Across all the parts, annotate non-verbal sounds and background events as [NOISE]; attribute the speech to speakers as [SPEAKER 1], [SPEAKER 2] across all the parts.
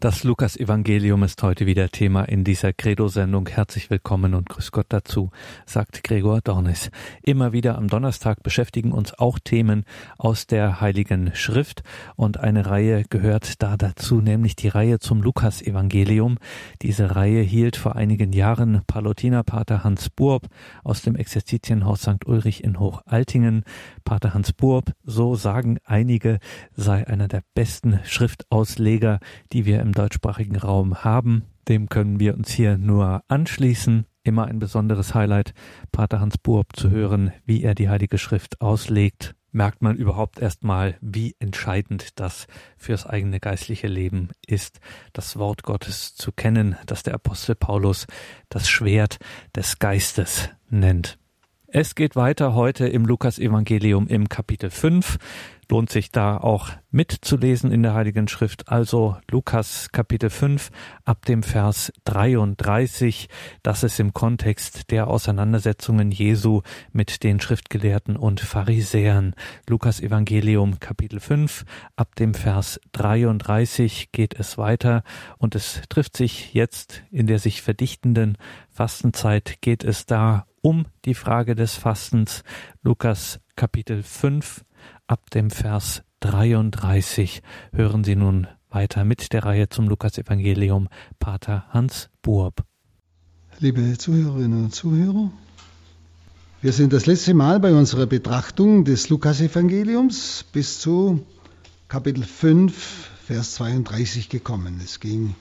[SPEAKER 1] Das Lukas-Evangelium ist heute wieder Thema in dieser Credo-Sendung. Herzlich willkommen und grüß Gott dazu, sagt Gregor Dornis. Immer wieder am Donnerstag beschäftigen uns auch Themen aus der Heiligen Schrift und eine Reihe gehört da dazu, nämlich die Reihe zum Lukas-Evangelium. Diese Reihe hielt vor einigen Jahren Palutinerpater Hans Burb aus dem Exerzitienhaus St. Ulrich in Hochaltingen. Pater Hans Burb, so sagen einige, sei einer der besten Schriftausleger, die wir im im deutschsprachigen Raum haben. Dem können wir uns hier nur anschließen. Immer ein besonderes Highlight, Pater Hans Burb zu hören, wie er die Heilige Schrift auslegt. Merkt man überhaupt erstmal, wie entscheidend das fürs eigene geistliche Leben ist, das Wort Gottes zu kennen, das der Apostel Paulus das Schwert des Geistes nennt. Es geht weiter heute im Lukas-Evangelium im Kapitel 5 lohnt sich da auch mitzulesen in der Heiligen Schrift. Also Lukas Kapitel 5 ab dem Vers 33. Das ist im Kontext der Auseinandersetzungen Jesu mit den Schriftgelehrten und Pharisäern. Lukas Evangelium Kapitel 5 ab dem Vers 33 geht es weiter und es trifft sich jetzt in der sich verdichtenden Fastenzeit geht es da um die Frage des Fastens. Lukas Kapitel 5 ab dem Vers 33 hören Sie nun weiter mit der Reihe zum Lukasevangelium Pater Hans Burb.
[SPEAKER 2] Liebe Zuhörerinnen und Zuhörer, wir sind das letzte Mal bei unserer Betrachtung des Lukasevangeliums bis zu Kapitel 5, Vers 32 gekommen. Es ging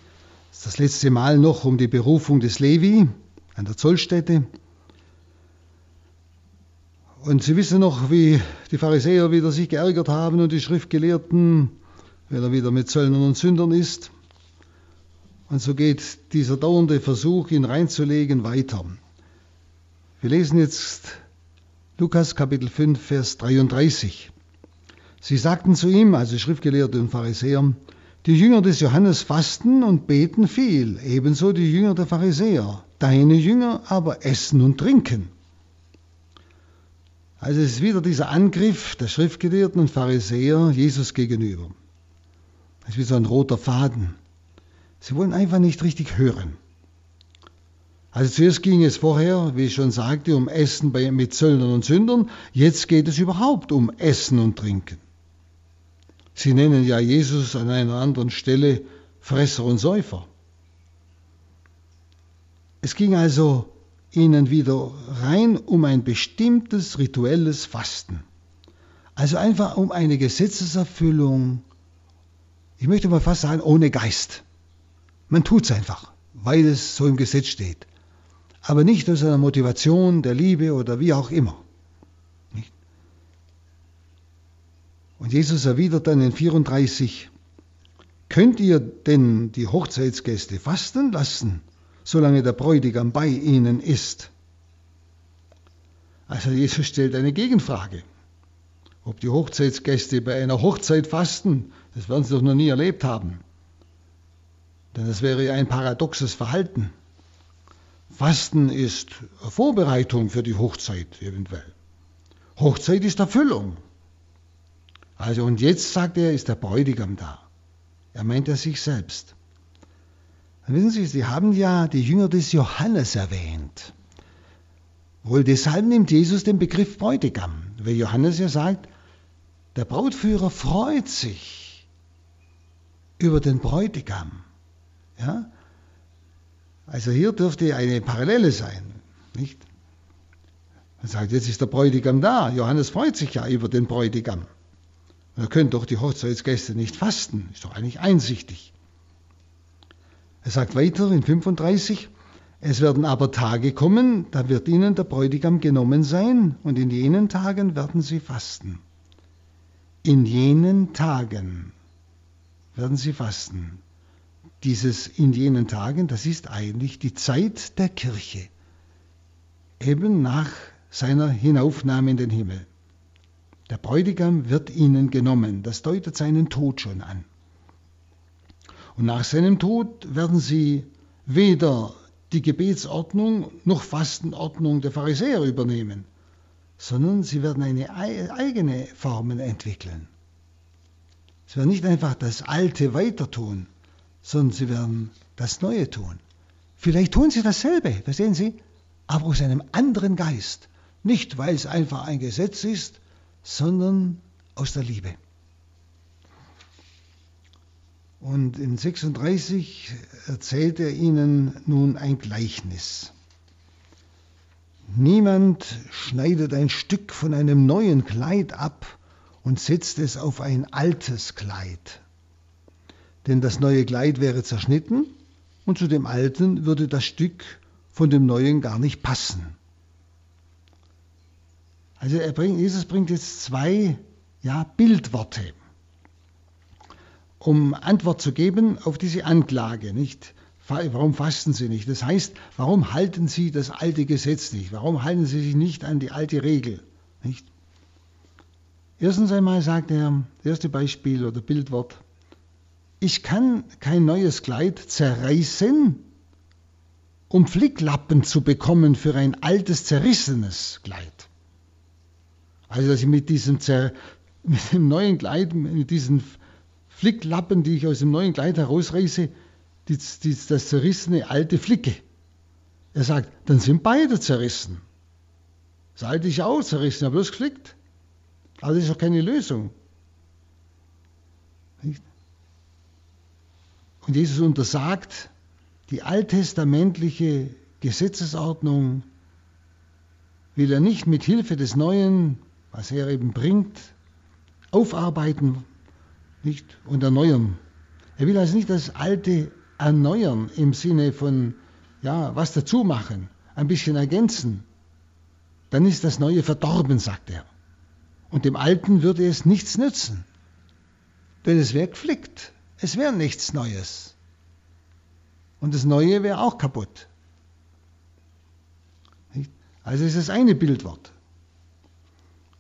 [SPEAKER 2] das letzte Mal noch um die Berufung des Levi an der Zollstätte und Sie wissen noch, wie die Pharisäer wieder sich geärgert haben und die Schriftgelehrten, weil er wieder mit Zöllnern und Sündern ist. Und so geht dieser dauernde Versuch, ihn reinzulegen, weiter. Wir lesen jetzt Lukas Kapitel 5, Vers 33. Sie sagten zu ihm, also Schriftgelehrte und Pharisäer, die Jünger des Johannes fasten und beten viel, ebenso die Jünger der Pharisäer. Deine Jünger aber essen und trinken. Also es ist wieder dieser Angriff der Schriftgelehrten und Pharisäer Jesus gegenüber. Das ist wie so ein roter Faden. Sie wollen einfach nicht richtig hören. Also zuerst ging es vorher, wie ich schon sagte, um Essen bei, mit Zöllnern und Sündern. Jetzt geht es überhaupt um Essen und Trinken. Sie nennen ja Jesus an einer anderen Stelle Fresser und Säufer. Es ging also ihnen wieder rein um ein bestimmtes rituelles Fasten. Also einfach um eine Gesetzeserfüllung, ich möchte mal fast sagen, ohne Geist. Man tut es einfach, weil es so im Gesetz steht. Aber nicht aus einer Motivation der Liebe oder wie auch immer. Und Jesus erwidert dann in 34, könnt ihr denn die Hochzeitsgäste fasten lassen? Solange der Bräutigam bei ihnen ist. Also Jesus stellt eine Gegenfrage. Ob die Hochzeitsgäste bei einer Hochzeit fasten, das werden sie doch noch nie erlebt haben. Denn das wäre ja ein paradoxes Verhalten. Fasten ist Vorbereitung für die Hochzeit eventuell. Hochzeit ist Erfüllung. Also und jetzt sagt er, ist der Bräutigam da. Er meint er sich selbst. Wissen Sie, Sie haben ja die Jünger des Johannes erwähnt. Wohl deshalb nimmt Jesus den Begriff Bräutigam, weil Johannes ja sagt, der Brautführer freut sich über den Bräutigam. Ja? Also hier dürfte eine Parallele sein. Nicht? Man sagt, jetzt ist der Bräutigam da. Johannes freut sich ja über den Bräutigam. Er könnte doch die Hochzeitsgäste nicht fasten. Ist doch eigentlich einsichtig. Er sagt weiter in 35, es werden aber Tage kommen, da wird ihnen der Bräutigam genommen sein, und in jenen Tagen werden sie fasten. In jenen Tagen werden sie fasten. Dieses in jenen Tagen, das ist eigentlich die Zeit der Kirche, eben nach seiner Hinaufnahme in den Himmel. Der Bräutigam wird ihnen genommen, das deutet seinen Tod schon an. Und nach seinem Tod werden sie weder die Gebetsordnung noch Fastenordnung der Pharisäer übernehmen, sondern sie werden eine eigene Formen entwickeln. Sie werden nicht einfach das Alte weiter tun, sondern sie werden das Neue tun. Vielleicht tun sie dasselbe, verstehen Sie? Aber aus einem anderen Geist. Nicht, weil es einfach ein Gesetz ist, sondern aus der Liebe. Und in 36 erzählt er ihnen nun ein Gleichnis. Niemand schneidet ein Stück von einem neuen Kleid ab und setzt es auf ein altes Kleid. Denn das neue Kleid wäre zerschnitten und zu dem alten würde das Stück von dem neuen gar nicht passen. Also bringt, Jesus bringt jetzt zwei ja, Bildworte, um Antwort zu geben auf diese Anklage. Nicht? Warum fasten Sie nicht? Das heißt, warum halten Sie das alte Gesetz nicht? Warum halten Sie sich nicht an die alte Regel? Nicht? Erstens einmal sagt er, das erste Beispiel oder Bildwort, ich kann kein neues Kleid zerreißen, um Flicklappen zu bekommen für ein altes, zerrissenes Kleid. Also, dass ich mit diesem, Zer [LAUGHS] mit dem neuen Kleid, mit diesen Flicklappen, die ich aus dem neuen Kleid herausreiße, die, die, das zerrissene alte Flicke. Er sagt, dann sind beide zerrissen. Das alte ist auch zerrissen, aber bloß geflickt. Aber das ist doch keine Lösung. Nicht? Und Jesus untersagt die alttestamentliche Gesetzesordnung, will er nicht mit Hilfe des Neuen, was er eben bringt, aufarbeiten nicht, und erneuern. Er will also nicht das Alte erneuern im Sinne von, ja, was dazu machen, ein bisschen ergänzen. Dann ist das Neue verdorben, sagt er. Und dem Alten würde es nichts nützen. Denn es wäre geflickt. Es wäre nichts Neues. Und das Neue wäre auch kaputt. Also ist das eine Bildwort.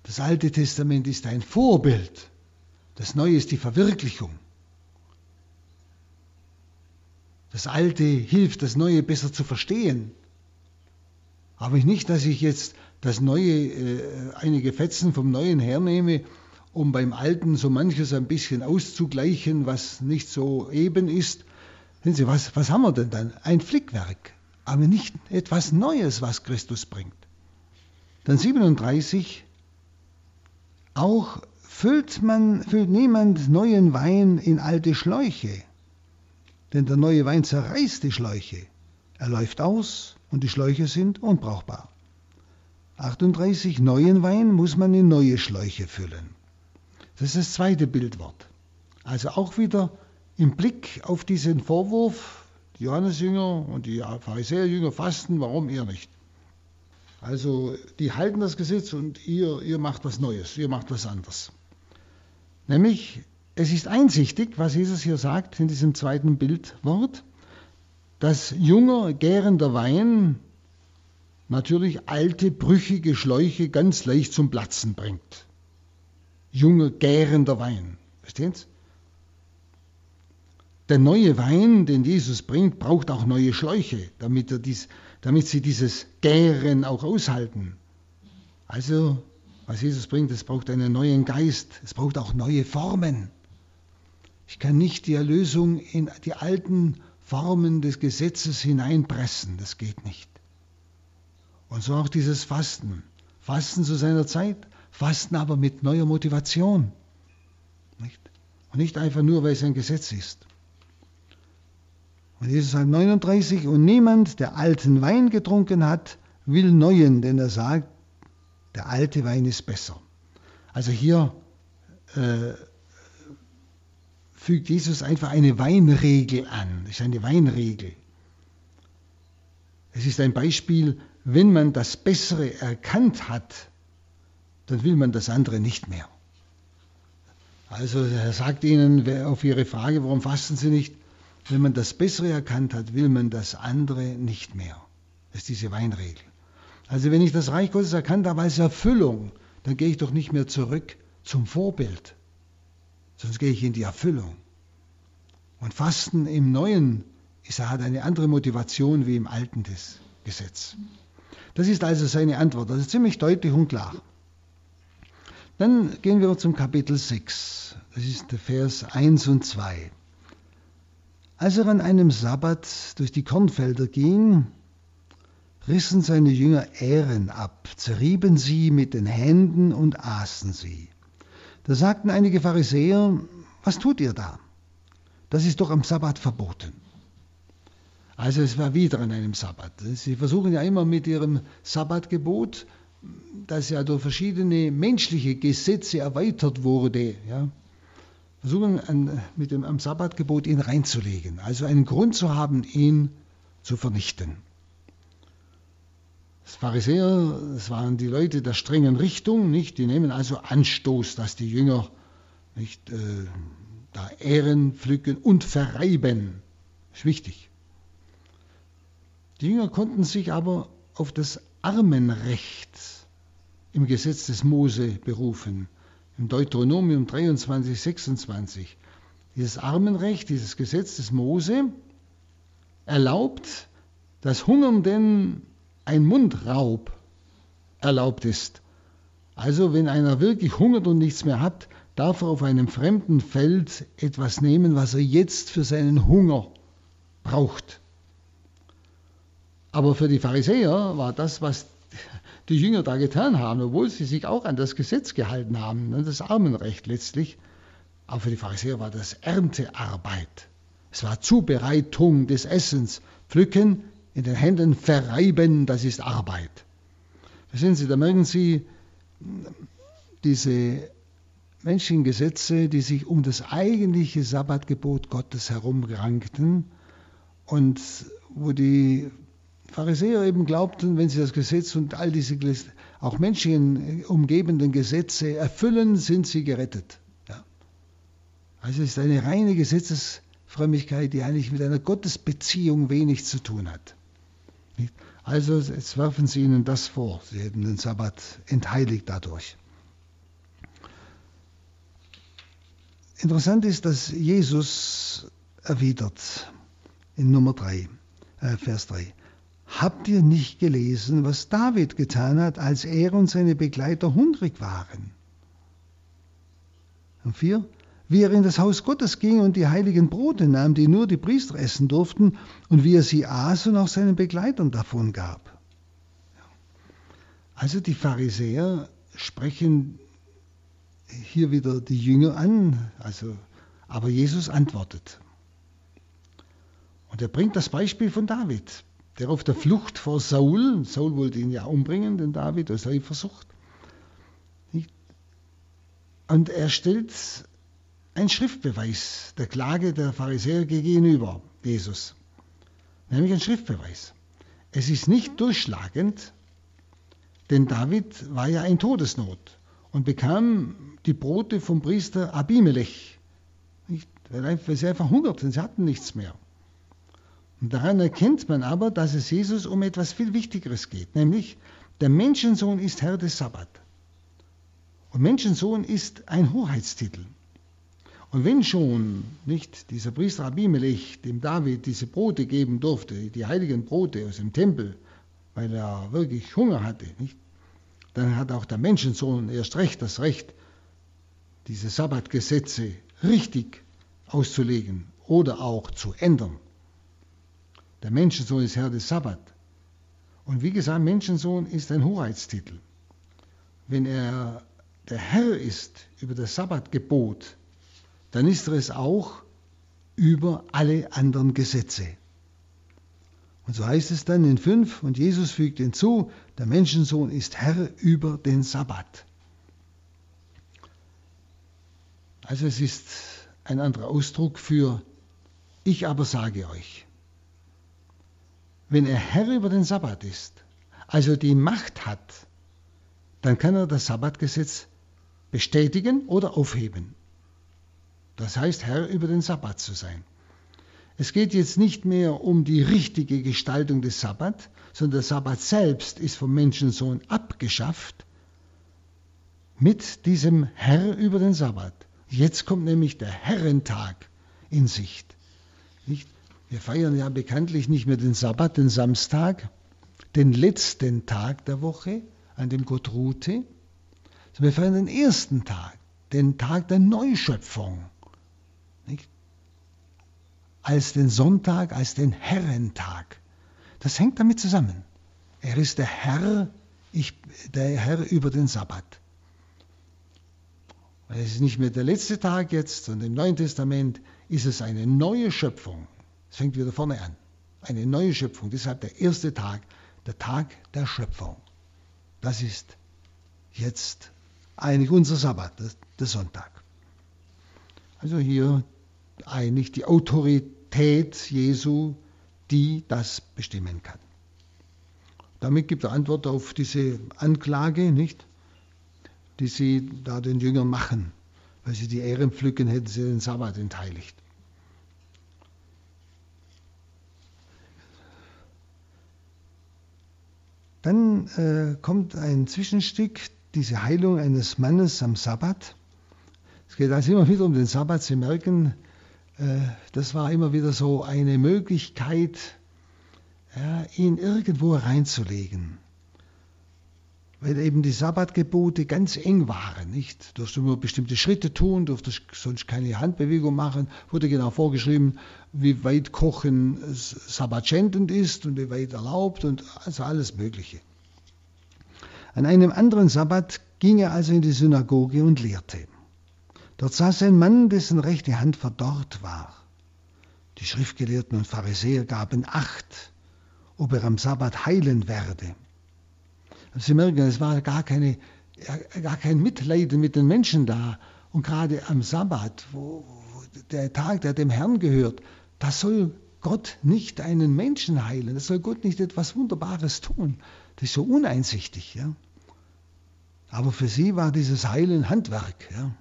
[SPEAKER 2] Das Alte Testament ist ein Vorbild. Das Neue ist die Verwirklichung. Das Alte hilft, das Neue besser zu verstehen. Aber nicht, dass ich jetzt das Neue, äh, einige Fetzen vom Neuen hernehme, um beim Alten so manches ein bisschen auszugleichen, was nicht so eben ist. Sehen Sie, was, was haben wir denn dann? Ein Flickwerk, aber nicht etwas Neues, was Christus bringt. Dann 37, auch füllt, man, füllt niemand neuen Wein in alte Schläuche, denn der neue Wein zerreißt die Schläuche. Er läuft aus und die Schläuche sind unbrauchbar. 38. Neuen Wein muss man in neue Schläuche füllen. Das ist das zweite Bildwort. Also auch wieder im Blick auf diesen Vorwurf, die Johannesjünger und die Pharisäerjünger fasten, warum ihr nicht? Also die halten das Gesetz und ihr, ihr macht was Neues, ihr macht was anderes. Nämlich, es ist einsichtig, was Jesus hier sagt in diesem zweiten Bildwort, dass junger, gärender Wein natürlich alte, brüchige Schläuche ganz leicht zum Platzen bringt. Junger, gärender Wein. Verstehen Sie? Der neue Wein, den Jesus bringt, braucht auch neue Schläuche, damit, er dies, damit sie dieses Gären auch aushalten. Also, was Jesus bringt, es braucht einen neuen Geist, es braucht auch neue Formen. Ich kann nicht die Erlösung in die alten Formen des Gesetzes hineinpressen, das geht nicht. Und so auch dieses Fasten. Fasten zu seiner Zeit, Fasten aber mit neuer Motivation. Nicht? Und nicht einfach nur, weil es ein Gesetz ist. Und Jesus sagt 39, und niemand, der alten Wein getrunken hat, will neuen, denn er sagt, der alte Wein ist besser. Also hier äh, fügt Jesus einfach eine Weinregel an. Das ist eine Weinregel. Es ist ein Beispiel, wenn man das Bessere erkannt hat, dann will man das andere nicht mehr. Also er sagt ihnen auf ihre Frage, warum fasten sie nicht, wenn man das Bessere erkannt hat, will man das andere nicht mehr. Das ist diese Weinregel. Also wenn ich das Reich Gottes erkannt habe als Erfüllung, dann gehe ich doch nicht mehr zurück zum Vorbild, sonst gehe ich in die Erfüllung. Und Fasten im Neuen ist, hat eine andere Motivation wie im alten Gesetz. Das ist also seine Antwort. Das ist ziemlich deutlich und klar. Dann gehen wir zum Kapitel 6. Das ist der Vers 1 und 2. Als er an einem Sabbat durch die Kornfelder ging, rissen seine Jünger Ähren ab, zerrieben sie mit den Händen und aßen sie. Da sagten einige Pharisäer, was tut ihr da? Das ist doch am Sabbat verboten. Also es war wieder an einem Sabbat. Sie versuchen ja immer mit ihrem Sabbatgebot, das ja durch verschiedene menschliche Gesetze erweitert wurde, ja, versuchen an, mit dem am Sabbatgebot ihn reinzulegen. Also einen Grund zu haben, ihn zu vernichten. Das Pharisäer, das waren die Leute der strengen Richtung, nicht? Die nehmen also Anstoß, dass die Jünger nicht äh, da Ehren pflücken und verreiben. Das ist wichtig. Die Jünger konnten sich aber auf das Armenrecht im Gesetz des Mose berufen, im Deuteronomium 23, 26. Dieses Armenrecht, dieses Gesetz des Mose erlaubt, dass Hungernden ein Mundraub erlaubt ist. Also wenn einer wirklich hungert und nichts mehr hat, darf er auf einem fremden Feld etwas nehmen, was er jetzt für seinen Hunger braucht. Aber für die Pharisäer war das, was die Jünger da getan haben, obwohl sie sich auch an das Gesetz gehalten haben, ne, das Armenrecht letztlich, aber für die Pharisäer war das Erntearbeit. Es war Zubereitung des Essens. Pflücken, in den Händen verreiben, das ist Arbeit. Verstehen Sie, da merken Sie diese menschlichen Gesetze, die sich um das eigentliche Sabbatgebot Gottes herumrankten und wo die Pharisäer eben glaubten, wenn sie das Gesetz und all diese auch Menschen umgebenden Gesetze erfüllen, sind sie gerettet. Ja. Also es ist eine reine Gesetzesfrömmigkeit, die eigentlich mit einer Gottesbeziehung wenig zu tun hat. Also jetzt werfen sie ihnen das vor, sie hätten den Sabbat entheiligt dadurch. Interessant ist, dass Jesus erwidert in Nummer 3, äh, Vers 3. Habt ihr nicht gelesen, was David getan hat, als er und seine Begleiter hungrig waren? Und vier, wie er in das Haus Gottes ging und die heiligen Brote nahm, die nur die Priester essen durften, und wie er sie aß und auch seinen Begleitern davon gab. Also die Pharisäer sprechen hier wieder die Jünger an, also, aber Jesus antwortet. Und er bringt das Beispiel von David der auf der Flucht vor Saul, Saul wollte ihn ja umbringen, den David, aus Eifersucht. Und er stellt einen Schriftbeweis der Klage der Pharisäer gegenüber Jesus, nämlich ein Schriftbeweis. Es ist nicht durchschlagend, denn David war ja in Todesnot und bekam die Brote vom Priester Abimelech, weil sie einfach hungerten, sie hatten nichts mehr. Und daran erkennt man aber, dass es Jesus um etwas viel Wichtigeres geht, nämlich der Menschensohn ist Herr des Sabbat. Und Menschensohn ist ein Hoheitstitel. Und wenn schon nicht dieser Priester Abimelech dem David diese Brote geben durfte, die heiligen Brote aus dem Tempel, weil er wirklich Hunger hatte, nicht? dann hat auch der Menschensohn erst recht das Recht, diese Sabbatgesetze richtig auszulegen oder auch zu ändern. Der Menschensohn ist Herr des Sabbat. Und wie gesagt, Menschensohn ist ein Hoheitstitel. Wenn er der Herr ist über das Sabbatgebot, dann ist er es auch über alle anderen Gesetze. Und so heißt es dann in 5, und Jesus fügt hinzu, der Menschensohn ist Herr über den Sabbat. Also es ist ein anderer Ausdruck für ich aber sage euch wenn er Herr über den Sabbat ist, also die Macht hat, dann kann er das Sabbatgesetz bestätigen oder aufheben. Das heißt, Herr über den Sabbat zu sein. Es geht jetzt nicht mehr um die richtige Gestaltung des Sabbat, sondern der Sabbat selbst ist vom Menschensohn abgeschafft mit diesem Herr über den Sabbat. Jetzt kommt nämlich der Herrentag in Sicht. Nicht? Wir feiern ja bekanntlich nicht mehr den Sabbat, den Samstag, den letzten Tag der Woche, an dem Gott ruhte, sondern wir feiern den ersten Tag, den Tag der Neuschöpfung. Als den Sonntag, als den Herrentag. Das hängt damit zusammen. Er ist der Herr, ich, der Herr über den Sabbat. Es ist nicht mehr der letzte Tag jetzt, sondern im Neuen Testament ist es eine neue Schöpfung. Es fängt wieder vorne an. Eine neue Schöpfung. Deshalb der erste Tag, der Tag der Schöpfung. Das ist jetzt eigentlich unser Sabbat, der Sonntag. Also hier eigentlich die Autorität Jesu, die das bestimmen kann. Damit gibt er Antwort auf diese Anklage, nicht? Die sie da den Jüngern machen. Weil sie die Ehren pflücken, hätten sie den Sabbat entheiligt. Dann äh, kommt ein Zwischenstück, diese Heilung eines Mannes am Sabbat. Es geht also immer wieder um den Sabbat. Sie merken, das war immer wieder so eine Möglichkeit, ja, ihn irgendwo reinzulegen. Weil eben die Sabbatgebote ganz eng waren, nicht? Du durfst nur bestimmte Schritte tun, durftest sonst keine Handbewegung machen, wurde genau vorgeschrieben, wie weit Kochen sabbatschändend ist und wie weit erlaubt und also alles Mögliche. An einem anderen Sabbat ging er also in die Synagoge und lehrte. Dort saß ein Mann, dessen rechte Hand verdorrt war. Die Schriftgelehrten und Pharisäer gaben Acht, ob er am Sabbat heilen werde. Sie merken, es war gar, keine, gar kein Mitleiden mit den Menschen da. Und gerade am Sabbat, wo, der Tag, der dem Herrn gehört, da soll Gott nicht einen Menschen heilen. Da soll Gott nicht etwas Wunderbares tun. Das ist so uneinsichtig. Ja? Aber für sie war dieses Heilen Handwerk. Ja?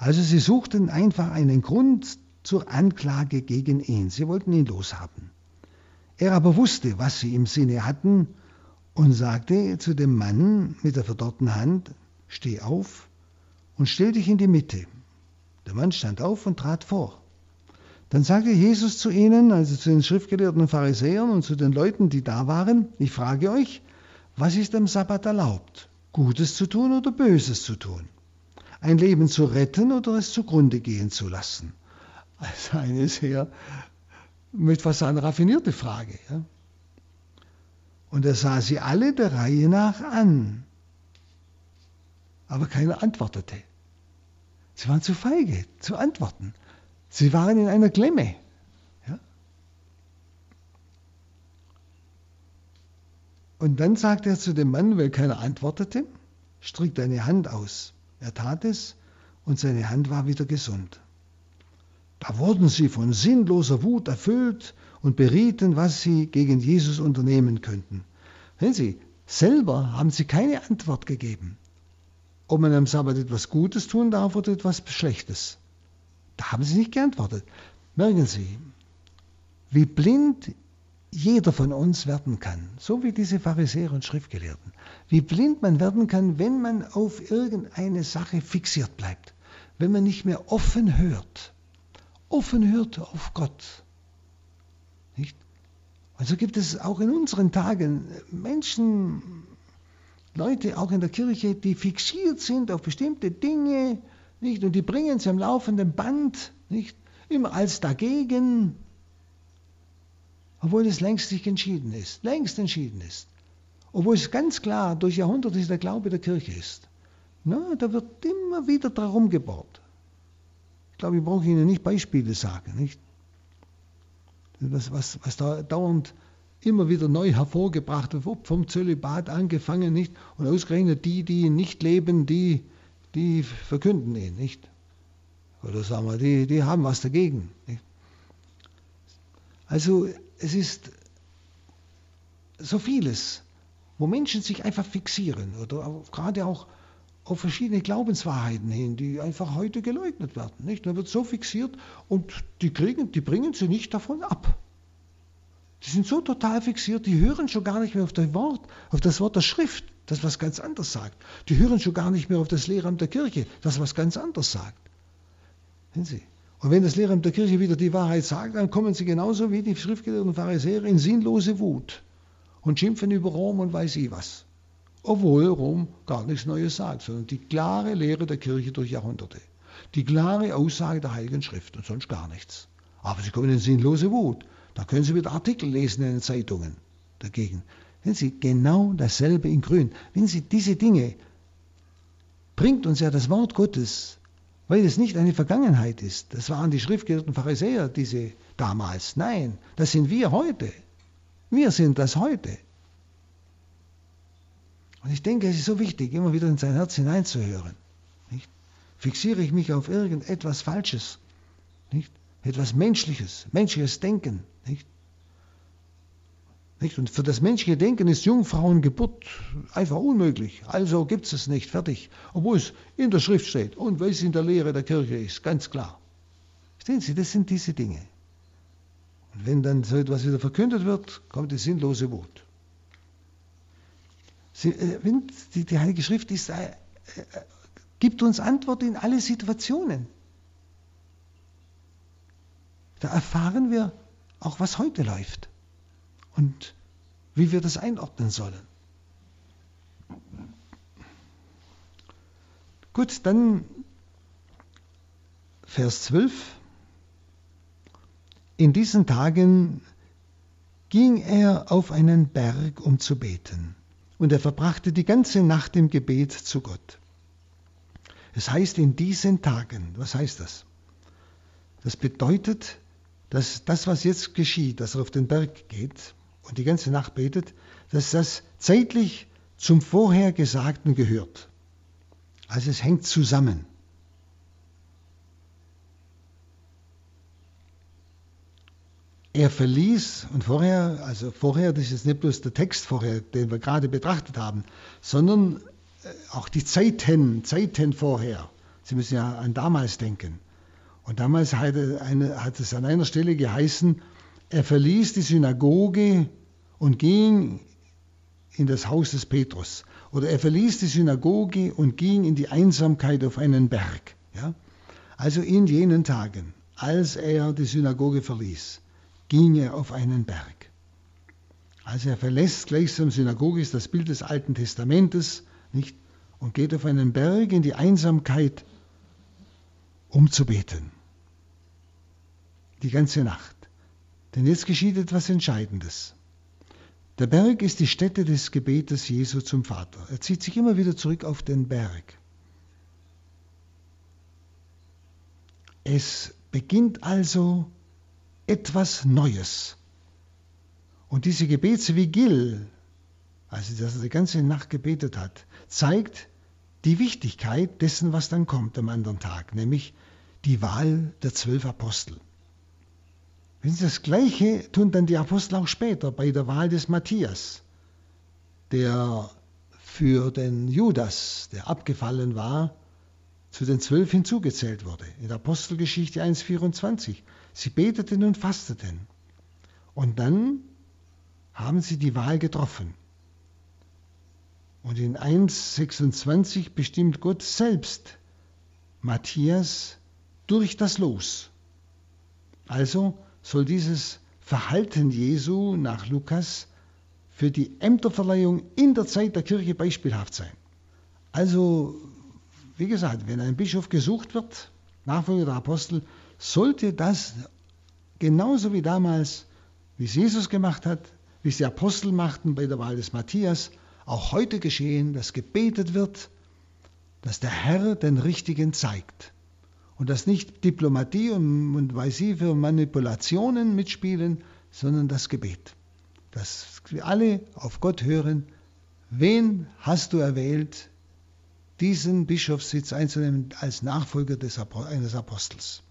[SPEAKER 2] Also sie suchten einfach einen Grund zur Anklage gegen ihn. Sie wollten ihn loshaben. Er aber wusste, was sie im Sinne hatten und sagte zu dem Mann mit der verdorrten Hand, steh auf und stell dich in die Mitte. Der Mann stand auf und trat vor. Dann sagte Jesus zu ihnen, also zu den Schriftgelehrten Pharisäern und zu den Leuten, die da waren, ich frage euch, was ist am Sabbat erlaubt? Gutes zu tun oder Böses zu tun? Ein Leben zu retten oder es zugrunde gehen zu lassen? Also eine sehr mit was eine raffinierte Frage. Ja? Und er sah sie alle der Reihe nach an. Aber keiner antwortete. Sie waren zu feige zu antworten. Sie waren in einer Klemme. Ja? Und dann sagte er zu dem Mann, weil keiner antwortete, streck deine Hand aus. Er tat es und seine Hand war wieder gesund. Da wurden sie von sinnloser Wut erfüllt und berieten, was sie gegen Jesus unternehmen könnten. Sehen Sie, selber haben sie keine Antwort gegeben, ob man am Sabbat etwas Gutes tun darf oder etwas Schlechtes. Da haben sie nicht geantwortet. Merken Sie, wie blind jeder von uns werden kann, so wie diese Pharisäer und Schriftgelehrten. Wie blind man werden kann, wenn man auf irgendeine Sache fixiert bleibt, wenn man nicht mehr offen hört, offen hört auf Gott. Nicht? Und so gibt es auch in unseren Tagen Menschen, Leute auch in der Kirche, die fixiert sind auf bestimmte Dinge, nicht? Und die bringen sie am laufenden Band, nicht? Immer als dagegen, obwohl es längst sich entschieden ist, längst entschieden ist. Obwohl es ganz klar durch Jahrhunderte der Glaube der Kirche ist. Na, da wird immer wieder darum gebohrt. Ich glaube, ich brauche Ihnen nicht Beispiele sagen, nicht? Was, was, was da dauernd immer wieder neu hervorgebracht wird, vom Zölibat angefangen, nicht? Und ausgerechnet die, die nicht leben, die, die verkünden ihn, nicht? Oder sagen wir, die, die haben was dagegen. Nicht? Also es ist so vieles, wo Menschen sich einfach fixieren oder auch, gerade auch auf verschiedene Glaubenswahrheiten hin, die einfach heute geleugnet werden. Nicht? Da wird so fixiert und die, kriegen, die bringen sie nicht davon ab. Die sind so total fixiert, die hören schon gar nicht mehr auf das Wort, auf das Wort der Schrift, das was ganz anderes sagt. Die hören schon gar nicht mehr auf das Lehramt der Kirche, das was ganz anderes sagt. Sehen Sie? Und wenn das Lehramt der Kirche wieder die Wahrheit sagt, dann kommen sie genauso wie die Schriftgelehrten Pharisäer in sinnlose Wut und schimpfen über Rom und weiß ich was. Obwohl Rom gar nichts Neues sagt, sondern die klare Lehre der Kirche durch Jahrhunderte. Die klare Aussage der Heiligen Schrift und sonst gar nichts. Aber Sie kommen in sinnlose Wut. Da können Sie wieder Artikel lesen in den Zeitungen dagegen. Wenn Sie genau dasselbe in Grün. Wenn Sie diese Dinge bringt uns ja das Wort Gottes, weil es nicht eine Vergangenheit ist. Das waren die schriftgelehrten Pharisäer, diese damals. Nein, das sind wir heute. Wir sind das heute. Und ich denke, es ist so wichtig, immer wieder in sein Herz hineinzuhören. Nicht? Fixiere ich mich auf irgendetwas Falsches, nicht? etwas Menschliches, menschliches Denken. Nicht? Nicht? Und für das menschliche Denken ist Jungfrauengeburt einfach unmöglich. Also gibt es es nicht, fertig. Obwohl es in der Schrift steht und weil es in der Lehre der Kirche ist, ganz klar. Verstehen Sie, das sind diese Dinge. Und wenn dann so etwas wieder verkündet wird, kommt die sinnlose Wut. Sie, äh, die, die, Heilige Schrift ist, äh, äh, gibt uns Antwort in alle Situationen. Da erfahren wir auch, was heute läuft und wie wir das einordnen sollen. Gut, dann Vers 12. In diesen Tagen ging er auf einen Berg, um zu beten und er verbrachte die ganze Nacht im Gebet zu Gott. Es heißt in diesen Tagen, was heißt das? Das bedeutet, dass das, was jetzt geschieht, dass er auf den Berg geht und die ganze Nacht betet, dass das zeitlich zum Vorhergesagten gehört. Also es hängt zusammen. Er verließ, und vorher, also vorher, das ist nicht bloß der Text vorher, den wir gerade betrachtet haben, sondern äh, auch die Zeiten, Zeiten vorher. Sie müssen ja an damals denken. Und damals hat, es an einer Stelle geheißen, er verließ die Synagoge und ging in das Haus des Petrus. Oder er verließ die Synagoge und ging in die Einsamkeit auf einen Berg. Ja? Also in jenen Tagen, als er die Synagoge verließ ging er auf einen Berg. Also er verlässt gleichsam Synagoge, ist das Bild des Alten Testamentes, nicht? Und geht auf einen Berg in die Einsamkeit, um zu beten. Die ganze Nacht. Denn jetzt geschieht etwas Entscheidendes. Der Berg ist die Stätte des Gebetes Jesu zum Vater. Er zieht sich immer wieder zurück auf den Berg. Es beginnt also etwas Neues. Und diese Gebetsvigil, also dass er die ganze Nacht gebetet hat, zeigt die Wichtigkeit dessen, was dann kommt am anderen Tag, nämlich die Wahl der zwölf Apostel. Wenn Sie das Gleiche tun dann die Apostel auch später bei der Wahl des Matthias, der für den Judas, der abgefallen war, zu den zwölf hinzugezählt wurde. In der Apostelgeschichte 1,24. Sie beteten und fasteten. Und dann haben sie die Wahl getroffen. Und in 1,26 bestimmt Gott selbst Matthias durch das Los. Also soll dieses Verhalten Jesu nach Lukas für die Ämterverleihung in der Zeit der Kirche beispielhaft sein. Also, wie gesagt, wenn ein Bischof gesucht wird, Nachfolger der Apostel, sollte das genauso wie damals, wie es Jesus gemacht hat, wie es die Apostel machten bei der Wahl des Matthias, auch heute geschehen, dass gebetet wird, dass der Herr den Richtigen zeigt. Und dass nicht Diplomatie und, und für Manipulationen mitspielen, sondern das Gebet. Dass wir alle auf Gott hören, wen hast du erwählt, diesen Bischofssitz einzunehmen als Nachfolger des, eines Apostels.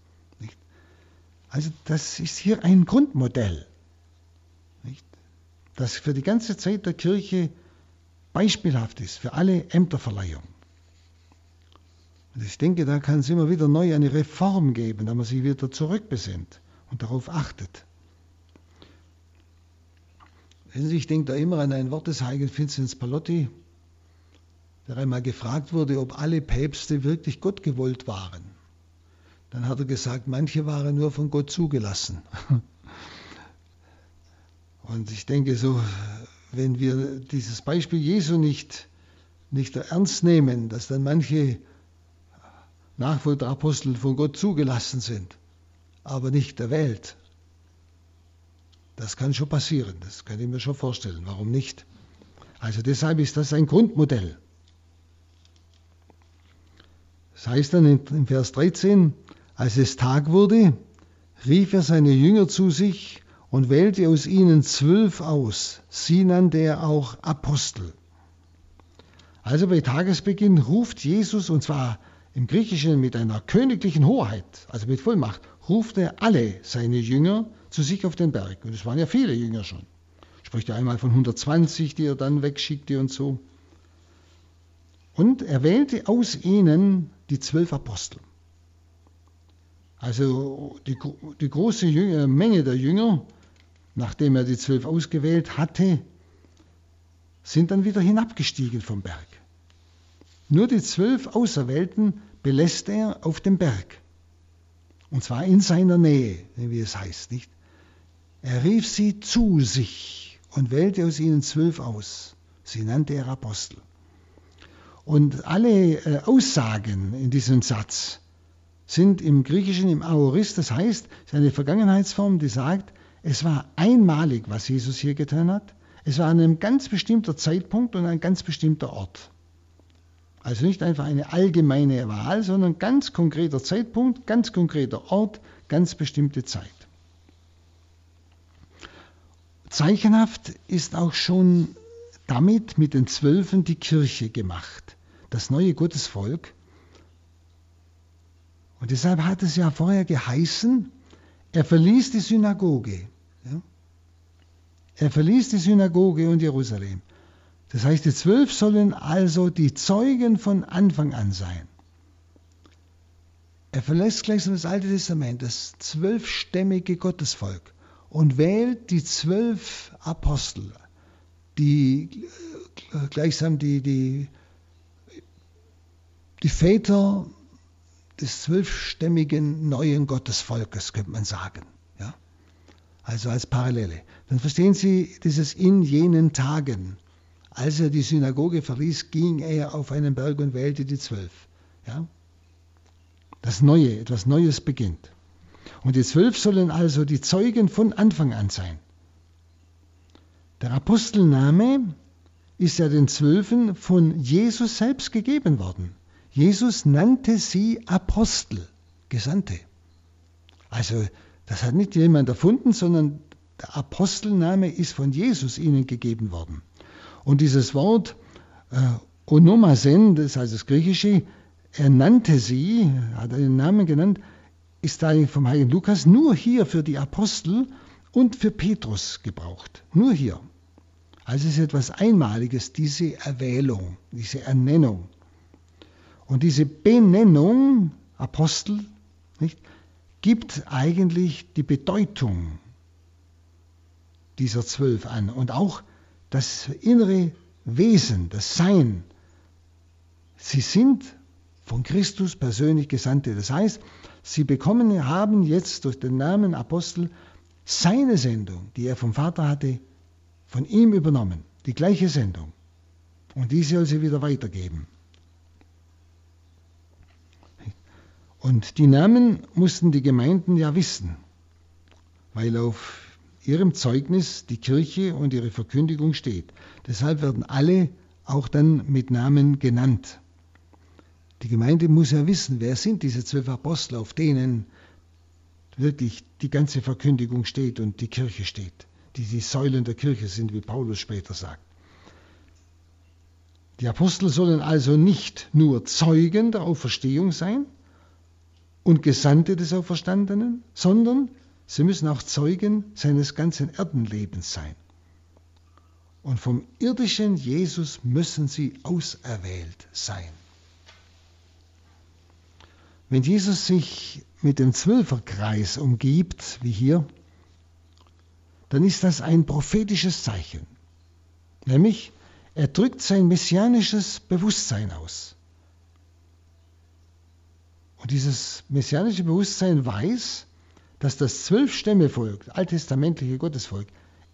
[SPEAKER 2] Also das ist hier ein Grundmodell, nicht? das für die ganze Zeit der Kirche beispielhaft ist, für alle Ämterverleihung. Und ich denke, da kann es immer wieder neu eine Reform geben, da man sich wieder zurückbesinnt und darauf achtet. Ich denke da immer an ein Wort des heiligen Vinzenz Palotti, der einmal gefragt wurde, ob alle Päpste wirklich Gott gewollt waren. Dann hat er gesagt, manche waren nur von Gott zugelassen. [LAUGHS] Und ich denke so, wenn wir dieses Beispiel Jesu nicht, nicht ernst nehmen, dass dann manche Nachfolger der Apostel von Gott zugelassen sind, aber nicht erwählt. Das kann schon passieren, das kann ich mir schon vorstellen. Warum nicht? Also deshalb ist das ein Grundmodell. Das heißt dann in Vers 13, als es Tag wurde, rief er seine Jünger zu sich und wählte aus ihnen zwölf aus. Sie nannte er auch Apostel. Also bei Tagesbeginn ruft Jesus, und zwar im Griechischen mit einer königlichen Hoheit, also mit Vollmacht, ruft er alle seine Jünger zu sich auf den Berg. Und es waren ja viele Jünger schon. Spricht er einmal von 120, die er dann wegschickte und so. Und er wählte aus ihnen die zwölf Apostel. Also die, die große Jünger, Menge der Jünger, nachdem er die zwölf ausgewählt hatte, sind dann wieder hinabgestiegen vom Berg. Nur die zwölf Auserwählten belässt er auf dem Berg. Und zwar in seiner Nähe, wie es heißt, nicht? Er rief sie zu sich und wählte aus ihnen zwölf aus. Sie nannte er Apostel. Und alle äh, Aussagen in diesem Satz sind im Griechischen im Aorist, das heißt, es ist eine Vergangenheitsform, die sagt, es war einmalig, was Jesus hier getan hat. Es war an einem ganz bestimmter Zeitpunkt und ein ganz bestimmter Ort. Also nicht einfach eine allgemeine Wahl, sondern ganz konkreter Zeitpunkt, ganz konkreter Ort, ganz bestimmte Zeit. Zeichenhaft ist auch schon damit mit den Zwölfen die Kirche gemacht, das neue Gottesvolk. Und deshalb hat es ja vorher geheißen, er verließ die Synagoge. Ja? Er verließ die Synagoge und Jerusalem. Das heißt, die zwölf sollen also die Zeugen von Anfang an sein. Er verlässt gleich das Alte Testament, das zwölfstämmige Gottesvolk, und wählt die zwölf Apostel, die äh, gleichsam die, die, die Väter des zwölfstämmigen neuen Gottesvolkes, könnte man sagen. Ja? Also als Parallele. Dann verstehen Sie dieses in jenen Tagen. Als er die Synagoge verließ, ging er auf einen Berg und wählte die zwölf. Ja? Das Neue, etwas Neues beginnt. Und die zwölf sollen also die Zeugen von Anfang an sein. Der Apostelname ist ja den Zwölfen von Jesus selbst gegeben worden. Jesus nannte sie Apostel, Gesandte. Also das hat nicht jemand erfunden, sondern der Apostelname ist von Jesus ihnen gegeben worden. Und dieses Wort äh, Onomasen, das heißt das Griechische, er nannte sie, hat einen Namen genannt, ist da vom heiligen Lukas nur hier für die Apostel und für Petrus gebraucht. Nur hier. Also es ist etwas Einmaliges, diese Erwählung, diese Ernennung. Und diese Benennung, Apostel, nicht, gibt eigentlich die Bedeutung dieser zwölf an und auch das innere Wesen, das Sein. Sie sind von Christus persönlich Gesandte. Das heißt, sie bekommen, haben jetzt durch den Namen Apostel seine Sendung, die er vom Vater hatte, von ihm übernommen. Die gleiche Sendung. Und die soll sie wieder weitergeben. Und die Namen mussten die Gemeinden ja wissen, weil auf ihrem Zeugnis die Kirche und ihre Verkündigung steht. Deshalb werden alle auch dann mit Namen genannt. Die Gemeinde muss ja wissen, wer sind diese zwölf Apostel, auf denen wirklich die ganze Verkündigung steht und die Kirche steht, die die Säulen der Kirche sind, wie Paulus später sagt. Die Apostel sollen also nicht nur Zeugen der Auferstehung sein und Gesandte des Auferstandenen, sondern Sie müssen auch Zeugen seines ganzen Erdenlebens sein. Und vom irdischen Jesus müssen sie auserwählt sein. Wenn Jesus sich mit dem Zwölferkreis umgibt, wie hier, dann ist das ein prophetisches Zeichen. Nämlich, er drückt sein messianisches Bewusstsein aus. Und dieses messianische Bewusstsein weiß, dass das Zwölf-Stämme-Volk, alttestamentliche Gottesvolk,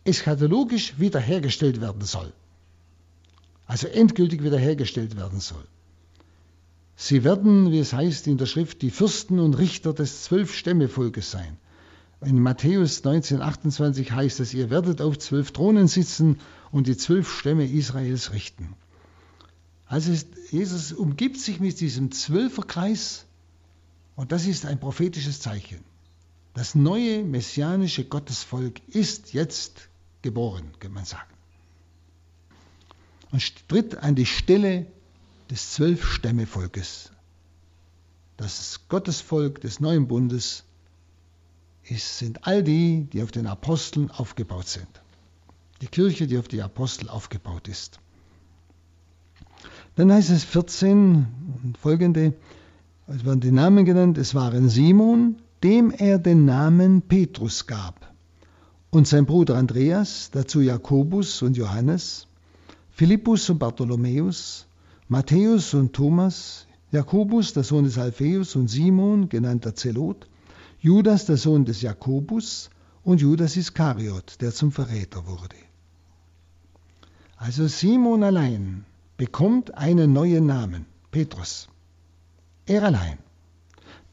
[SPEAKER 2] eschatologisch wiederhergestellt werden soll. Also endgültig wiederhergestellt werden soll. Sie werden, wie es heißt in der Schrift, die Fürsten und Richter des Zwölf-Stämme-Volkes sein. In Matthäus 19,28 heißt es, ihr werdet auf zwölf Thronen sitzen und die zwölf Stämme Israels richten. Also Jesus umgibt sich mit diesem Zwölferkreis und das ist ein prophetisches Zeichen. Das neue messianische Gottesvolk ist jetzt geboren, kann man sagen. Und tritt an die Stelle des Zwölf-Stämme-Volkes. Das Gottesvolk des neuen Bundes ist, sind all die, die auf den Aposteln aufgebaut sind. Die Kirche, die auf die Apostel aufgebaut ist. Dann heißt es 14 und folgende, es werden die Namen genannt, es waren Simon, dem er den Namen Petrus gab, und sein Bruder Andreas, dazu Jakobus und Johannes, Philippus und Bartholomäus, Matthäus und Thomas, Jakobus, der Sohn des Alpheus, und Simon, genannter Zelot, Judas, der Sohn des Jakobus, und Judas Iskariot, der zum Verräter wurde. Also Simon allein bekommt einen neuen Namen, Petrus. Er allein.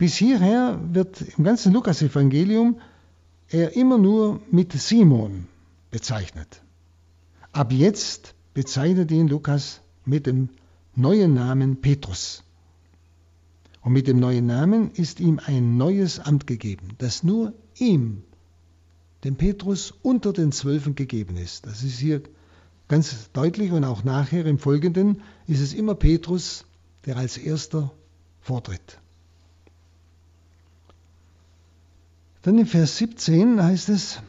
[SPEAKER 2] Bis hierher wird im ganzen Lukas-Evangelium er immer nur mit Simon bezeichnet. Ab jetzt bezeichnet ihn Lukas mit dem neuen Namen Petrus. Und mit dem neuen Namen ist ihm ein neues Amt gegeben, das nur ihm, dem Petrus, unter den Zwölfen gegeben ist. Das ist hier ganz deutlich und auch nachher im Folgenden ist es immer Petrus, der als erster vortritt. Dann in Vers 17 heißt es,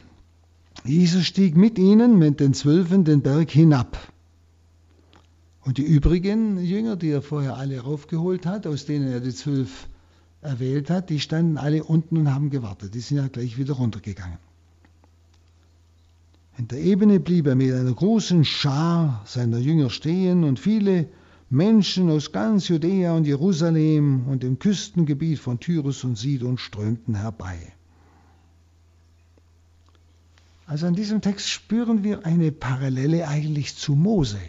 [SPEAKER 2] Jesus stieg mit ihnen, mit den Zwölfen, den Berg hinab. Und die übrigen Jünger, die er vorher alle raufgeholt hat, aus denen er die zwölf erwählt hat, die standen alle unten und haben gewartet. Die sind ja gleich wieder runtergegangen. In der Ebene blieb er mit einer großen Schar seiner Jünger stehen und viele Menschen aus ganz Judäa und Jerusalem und dem Küstengebiet von Tyrus und Sidon strömten herbei. Also an diesem Text spüren wir eine Parallele eigentlich zu Mose.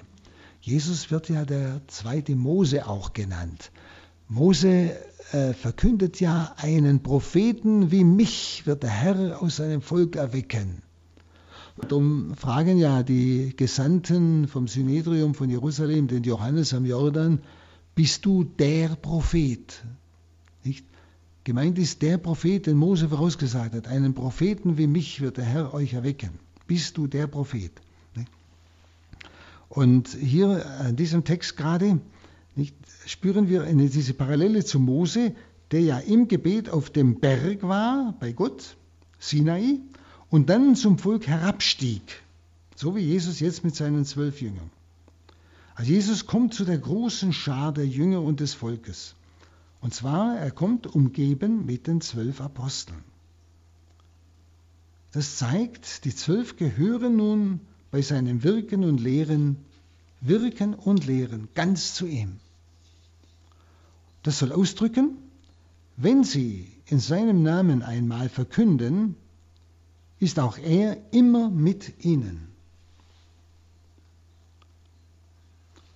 [SPEAKER 2] Jesus wird ja der zweite Mose auch genannt. Mose äh, verkündet ja einen Propheten wie mich wird der Herr aus seinem Volk erwecken. Darum fragen ja die Gesandten vom Synedrium von Jerusalem, den Johannes am Jordan, bist du der Prophet? Nicht? Gemeint ist der Prophet, den Mose vorausgesagt hat. Einen Propheten wie mich wird der Herr euch erwecken. Bist du der Prophet? Und hier an diesem Text gerade nicht, spüren wir eine, diese Parallele zu Mose, der ja im Gebet auf dem Berg war, bei Gott, Sinai, und dann zum Volk herabstieg, so wie Jesus jetzt mit seinen zwölf Jüngern. Also Jesus kommt zu der großen Schar der Jünger und des Volkes. Und zwar, er kommt umgeben mit den zwölf Aposteln. Das zeigt, die zwölf gehören nun bei seinem Wirken und Lehren, Wirken und Lehren ganz zu ihm. Das soll ausdrücken, wenn sie in seinem Namen einmal verkünden, ist auch er immer mit ihnen.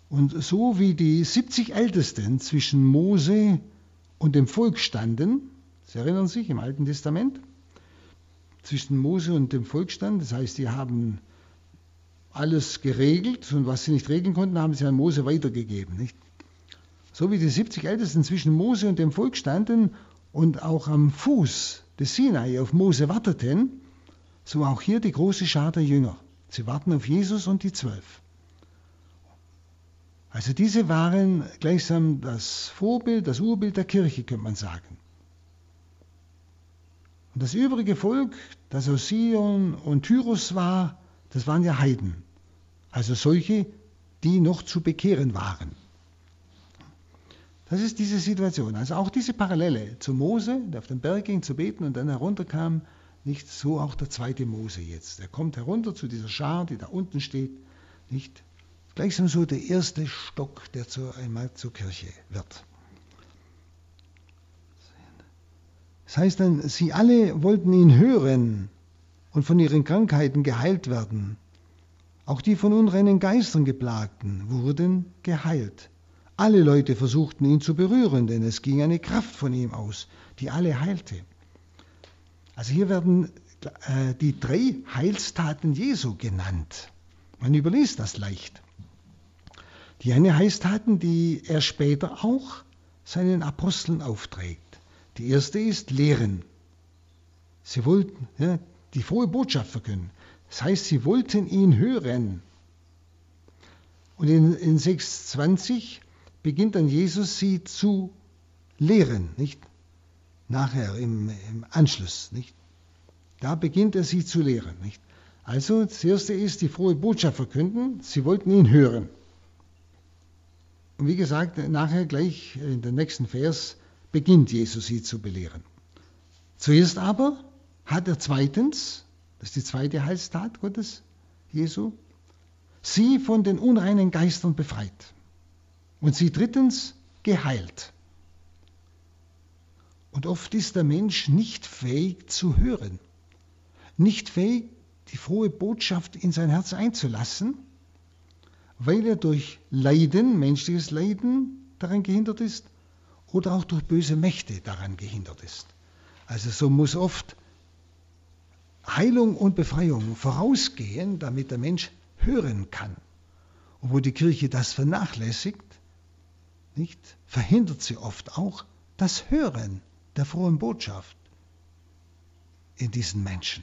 [SPEAKER 2] Und so wie die 70 Ältesten zwischen Mose und dem Volk standen, Sie erinnern sich im Alten Testament, zwischen Mose und dem Volk standen, das heißt, die haben alles geregelt und was sie nicht regeln konnten, haben sie an Mose weitergegeben. Nicht? So wie die 70 Ältesten zwischen Mose und dem Volk standen und auch am Fuß des Sinai auf Mose warteten, so auch hier die große Schar der Jünger. Sie warten auf Jesus und die Zwölf. Also diese waren gleichsam das Vorbild, das Urbild der Kirche, könnte man sagen. Und das übrige Volk, das aus Sion und Tyrus war, das waren ja Heiden. Also solche, die noch zu bekehren waren. Das ist diese Situation. Also auch diese Parallele zu Mose, der auf den Berg ging zu beten und dann herunterkam, nicht so auch der zweite Mose jetzt. Er kommt herunter zu dieser Schar, die da unten steht, nicht gleichsam so der erste Stock, der zu, einmal zur Kirche wird. Das heißt dann, sie alle wollten ihn hören und von ihren Krankheiten geheilt werden. Auch die von unreinen Geistern geplagten wurden geheilt. Alle Leute versuchten ihn zu berühren, denn es ging eine Kraft von ihm aus, die alle heilte. Also hier werden äh, die drei Heilstaten Jesu genannt. Man überliest das leicht. Die eine Heilstaten, die er später auch seinen Aposteln aufträgt. Die erste ist Lehren. Sie wollten ja, die frohe Botschaft verkünden. Das heißt, sie wollten ihn hören. Und in, in 6,20 beginnt dann Jesus sie zu lehren, nicht? Nachher im, im Anschluss, nicht? Da beginnt er sie zu lehren, nicht? Also, das erste ist die frohe Botschaft verkünden. Sie wollten ihn hören. Und wie gesagt, nachher gleich in dem nächsten Vers beginnt Jesus sie zu belehren. Zuerst aber hat er zweitens, das ist die zweite Heilstat Gottes, Jesu, sie von den unreinen Geistern befreit. Und sie drittens geheilt. Und oft ist der Mensch nicht fähig zu hören, nicht fähig, die frohe Botschaft in sein Herz einzulassen weil er durch Leiden, menschliches Leiden daran gehindert ist oder auch durch böse Mächte daran gehindert ist. Also so muss oft Heilung und Befreiung vorausgehen, damit der Mensch hören kann. Und wo die Kirche das vernachlässigt, nicht, verhindert sie oft auch das Hören der frohen Botschaft in diesen Menschen.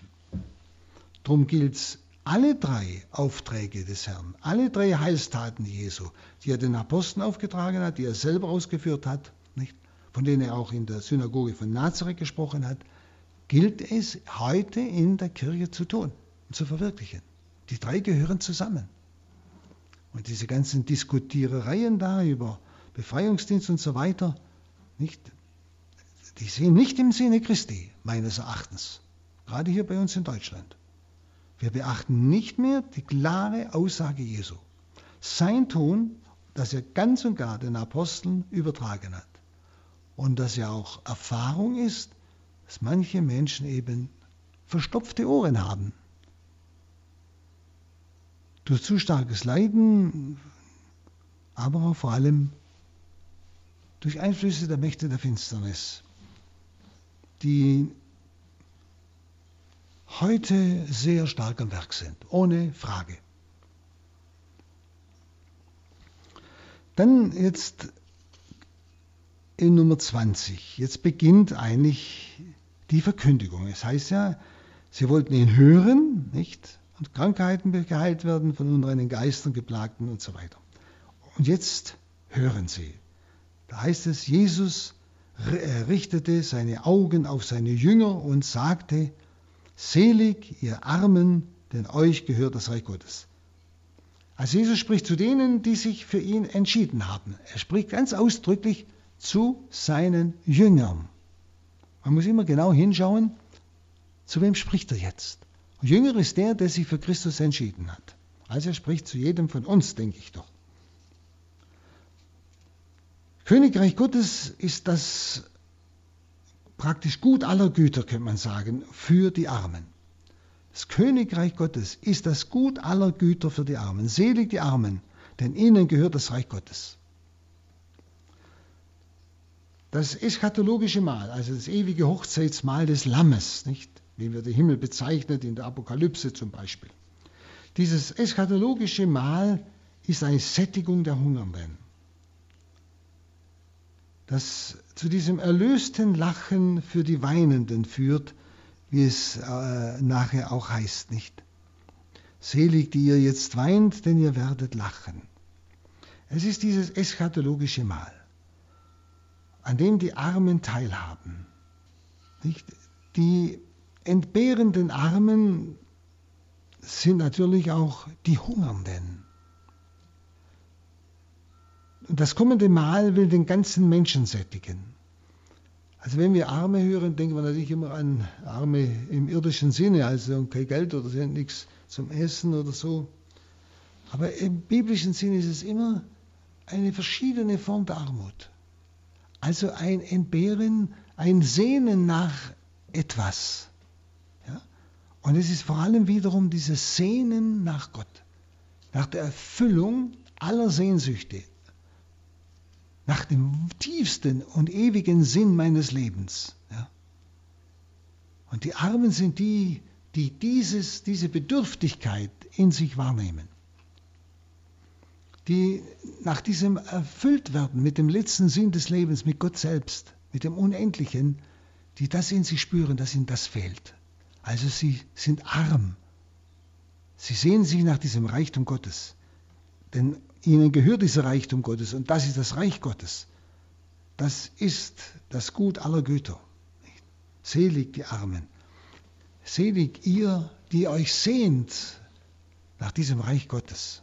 [SPEAKER 2] Darum gilt es alle drei Aufträge des Herrn, alle drei Heilstaten Jesu, die er den Aposteln aufgetragen hat, die er selber ausgeführt hat, nicht? von denen er auch in der Synagoge von Nazareth gesprochen hat, gilt es heute in der Kirche zu tun und zu verwirklichen. Die drei gehören zusammen. Und diese ganzen Diskutierereien da über Befreiungsdienst und so weiter, nicht, die sehen nicht im Sinne Christi, meines Erachtens. Gerade hier bei uns in Deutschland. Wir beachten nicht mehr die klare Aussage Jesu. Sein Tun, das er ganz und gar den Aposteln übertragen hat. Und dass ja auch Erfahrung ist, dass manche Menschen eben verstopfte Ohren haben. Durch zu starkes Leiden, aber auch vor allem durch Einflüsse der Mächte der Finsternis, die heute sehr stark am Werk sind, ohne Frage. Dann jetzt in Nummer 20. Jetzt beginnt eigentlich die Verkündigung. Es heißt ja, sie wollten ihn hören, nicht? Und Krankheiten geheilt werden, von unreinen Geistern, Geplagten und so weiter. Und jetzt hören sie. Da heißt es, Jesus richtete seine Augen auf seine Jünger und sagte, Selig, ihr Armen, denn euch gehört das Reich Gottes. Also Jesus spricht zu denen, die sich für ihn entschieden haben. Er spricht ganz ausdrücklich zu seinen Jüngern. Man muss immer genau hinschauen, zu wem spricht er jetzt. Jünger ist der, der sich für Christus entschieden hat. Also er spricht zu jedem von uns, denke ich doch. Königreich Gottes ist das praktisch Gut aller Güter, könnte man sagen, für die Armen. Das Königreich Gottes ist das Gut aller Güter für die Armen. Selig die Armen, denn ihnen gehört das Reich Gottes. Das eschatologische Mahl, also das ewige Hochzeitsmahl des Lammes, nicht? wie wir den Himmel bezeichnet in der Apokalypse zum Beispiel. Dieses eschatologische Mahl ist eine Sättigung der Hungernden das zu diesem erlösten Lachen für die Weinenden führt, wie es äh, nachher auch heißt, nicht? Selig, die ihr jetzt weint, denn ihr werdet lachen. Es ist dieses eschatologische Mahl, an dem die Armen teilhaben. Nicht? Die entbehrenden Armen sind natürlich auch die Hungernden. Das kommende Mal will den ganzen Menschen sättigen. Also wenn wir Arme hören, denken wir natürlich immer an Arme im irdischen Sinne, also kein Geld oder nichts zum Essen oder so. Aber im biblischen Sinne ist es immer eine verschiedene Form der Armut. Also ein Entbehren, ein Sehnen nach etwas. Ja? Und es ist vor allem wiederum dieses Sehnen nach Gott, nach der Erfüllung aller Sehnsüchte, nach dem tiefsten und ewigen Sinn meines Lebens. Ja. Und die Armen sind die, die dieses, diese Bedürftigkeit in sich wahrnehmen, die nach diesem erfüllt werden mit dem letzten Sinn des Lebens, mit Gott selbst, mit dem Unendlichen, die das in sich spüren, dass ihnen das fehlt. Also sie sind arm. Sie sehen sich nach diesem Reichtum Gottes. Denn ihnen gehört dieser Reichtum Gottes und das ist das Reich Gottes. Das ist das Gut aller Güter. Selig die Armen. Selig ihr, die euch sehnt nach diesem Reich Gottes.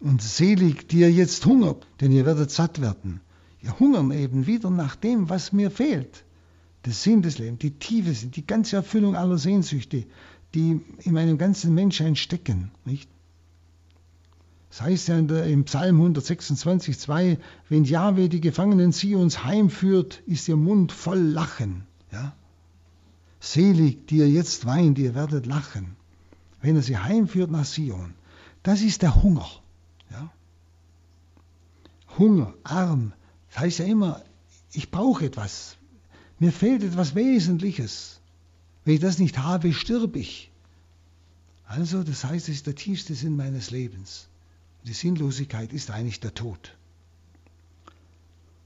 [SPEAKER 2] Und selig, die ihr jetzt hungert, denn ihr werdet satt werden. Wir hungern eben wieder nach dem, was mir fehlt. Der Sinn des Lebens, die Tiefe, die ganze Erfüllung aller Sehnsüchte, die in meinem ganzen Menschsein stecken. Nicht? Das heißt ja im Psalm 126, 2, wenn Jahwe die Gefangenen Sions heimführt, ist ihr Mund voll Lachen. Ja? Selig, die ihr jetzt weint, ihr werdet lachen, wenn er sie heimführt nach Sion. Das ist der Hunger. Ja? Hunger, arm, das heißt ja immer, ich brauche etwas. Mir fehlt etwas Wesentliches. Wenn ich das nicht habe, stirb ich. Also, das heißt, es ist der tiefste Sinn meines Lebens. Die Sinnlosigkeit ist eigentlich der Tod.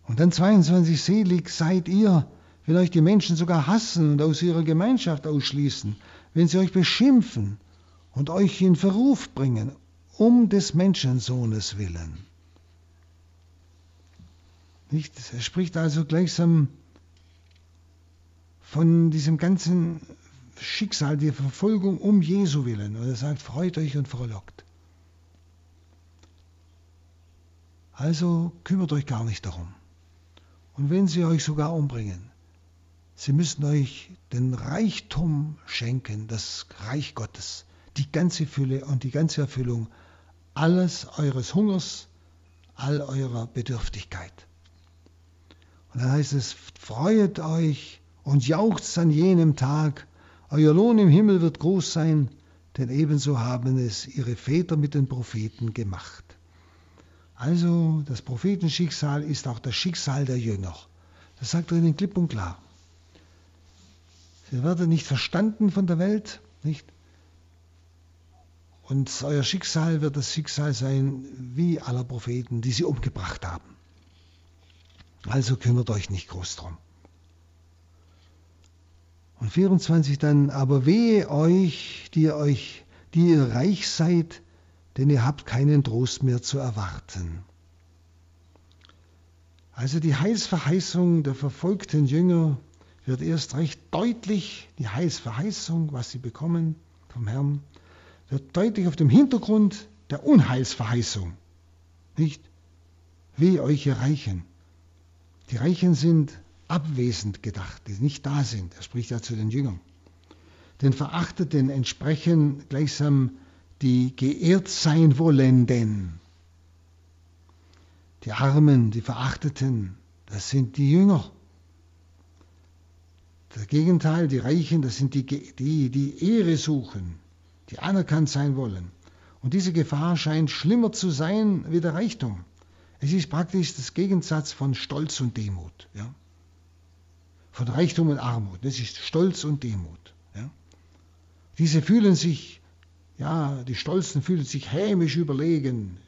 [SPEAKER 2] Und dann 22, selig seid ihr, wenn euch die Menschen sogar hassen und aus ihrer Gemeinschaft ausschließen, wenn sie euch beschimpfen und euch in Verruf bringen, um des Menschensohnes willen. Nicht? Er spricht also gleichsam von diesem ganzen Schicksal, der Verfolgung um Jesu willen. Und er sagt, freut euch und frohlockt. Also kümmert euch gar nicht darum. Und wenn sie euch sogar umbringen, sie müssen euch den Reichtum schenken, das Reich Gottes, die ganze Fülle und die ganze Erfüllung alles eures Hungers, all eurer Bedürftigkeit. Und dann heißt es, freuet euch und jauchzt an jenem Tag, euer Lohn im Himmel wird groß sein, denn ebenso haben es ihre Väter mit den Propheten gemacht. Also das Prophetenschicksal ist auch das Schicksal der Jünger. Das sagt er ihnen klipp und klar. Sie werden nicht verstanden von der Welt, nicht? Und euer Schicksal wird das Schicksal sein wie aller Propheten, die sie umgebracht haben. Also kümmert euch nicht groß drum. Und 24 dann, aber wehe euch, die euch, die ihr reich seid, denn ihr habt keinen Trost mehr zu erwarten. Also die Heilsverheißung der verfolgten Jünger wird erst recht deutlich, die Heilsverheißung, was sie bekommen vom Herrn, wird deutlich auf dem Hintergrund der Unheilsverheißung. Nicht? Wie euch ihr Reichen. Die Reichen sind abwesend gedacht, die nicht da sind. Er spricht ja zu den Jüngern. Den Verachteten entsprechen gleichsam die geehrt sein wollenden. Die Armen, die Verachteten, das sind die Jünger. Das Gegenteil, die Reichen, das sind die, die, die Ehre suchen, die anerkannt sein wollen. Und diese Gefahr scheint schlimmer zu sein wie der Reichtum. Es ist praktisch das Gegensatz von Stolz und Demut. Ja? Von Reichtum und Armut. Das ist Stolz und Demut. Ja? Diese fühlen sich, ja, die Stolzen fühlen sich hämisch überlegen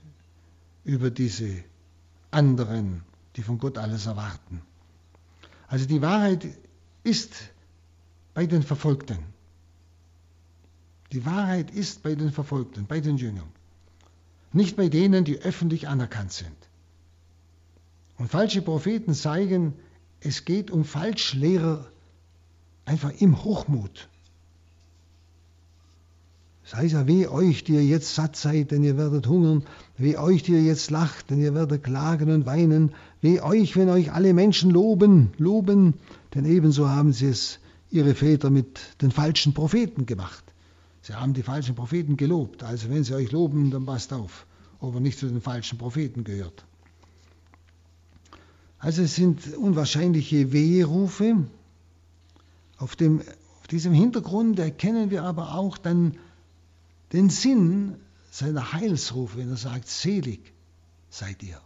[SPEAKER 2] über diese anderen, die von Gott alles erwarten. Also die Wahrheit ist bei den Verfolgten. Die Wahrheit ist bei den Verfolgten, bei den Jüngern. Nicht bei denen, die öffentlich anerkannt sind. Und falsche Propheten zeigen, es geht um Falschlehrer einfach im Hochmut. Sei ja weh euch, die ihr jetzt satt seid, denn ihr werdet hungern. Weh euch, die ihr jetzt lacht, denn ihr werdet klagen und weinen. Weh euch, wenn euch alle Menschen loben, loben, denn ebenso haben sie es ihre Väter mit den falschen Propheten gemacht. Sie haben die falschen Propheten gelobt. Also wenn sie euch loben, dann passt auf, ob er nicht zu den falschen Propheten gehört. Also es sind unwahrscheinliche Wehrufe. Auf, dem, auf diesem Hintergrund erkennen wir aber auch dann den Sinn seiner Heilsrufe, wenn er sagt, selig seid ihr,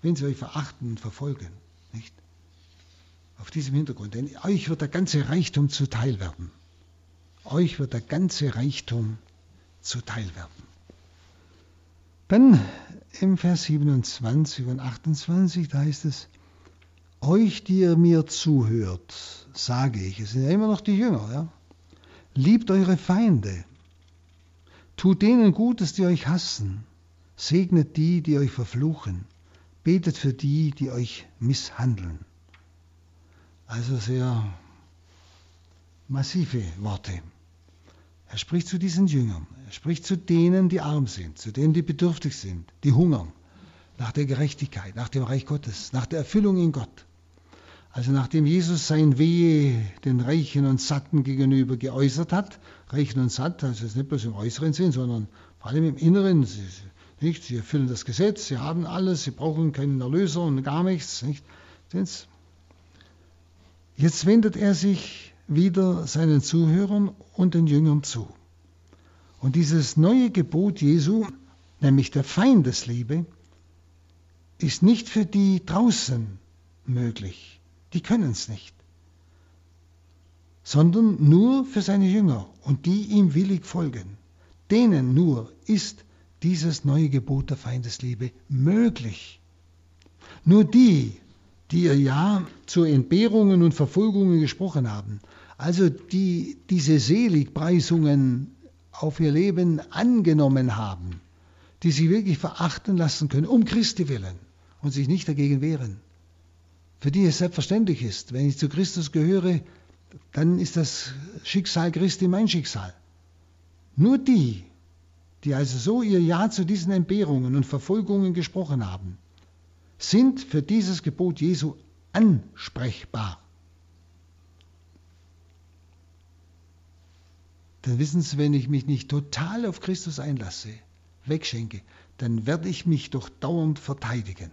[SPEAKER 2] wenn sie euch verachten und verfolgen. Nicht? Auf diesem Hintergrund, denn euch wird der ganze Reichtum zuteil werden. Euch wird der ganze Reichtum zuteil werden. Dann im Vers 27 und 28, da heißt es, euch, die ihr mir zuhört, sage ich, es sind ja immer noch die Jünger, ja? liebt eure Feinde, tut denen Gutes, die euch hassen, segnet die, die euch verfluchen, betet für die, die euch misshandeln. Also sehr massive Worte. Er spricht zu diesen Jüngern, er spricht zu denen, die arm sind, zu denen, die bedürftig sind, die hungern nach der Gerechtigkeit, nach dem Reich Gottes, nach der Erfüllung in Gott. Also nachdem Jesus sein Wehe den Reichen und Satten gegenüber geäußert hat, Reichen und Satt, also nicht bloß im äußeren Sinn, sondern vor allem im Inneren, sie, nicht? sie erfüllen das Gesetz, sie haben alles, sie brauchen keinen Erlöser und gar nichts. Nicht? Jetzt wendet er sich wieder seinen Zuhörern und den Jüngern zu. Und dieses neue Gebot Jesu, nämlich der Feindesliebe, ist nicht für die draußen möglich. Die können es nicht. Sondern nur für seine Jünger und die ihm willig folgen. Denen nur ist dieses neue Gebot der Feindesliebe möglich. Nur die, die ihr Ja zu Entbehrungen und Verfolgungen gesprochen haben, also die diese Seligpreisungen auf ihr Leben angenommen haben, die sie wirklich verachten lassen können, um Christi willen und sich nicht dagegen wehren. Für die es selbstverständlich ist, wenn ich zu Christus gehöre, dann ist das Schicksal Christi mein Schicksal. Nur die, die also so ihr Ja zu diesen Entbehrungen und Verfolgungen gesprochen haben, sind für dieses Gebot Jesu ansprechbar. dann wissen Sie, wenn ich mich nicht total auf Christus einlasse, wegschenke, dann werde ich mich doch dauernd verteidigen.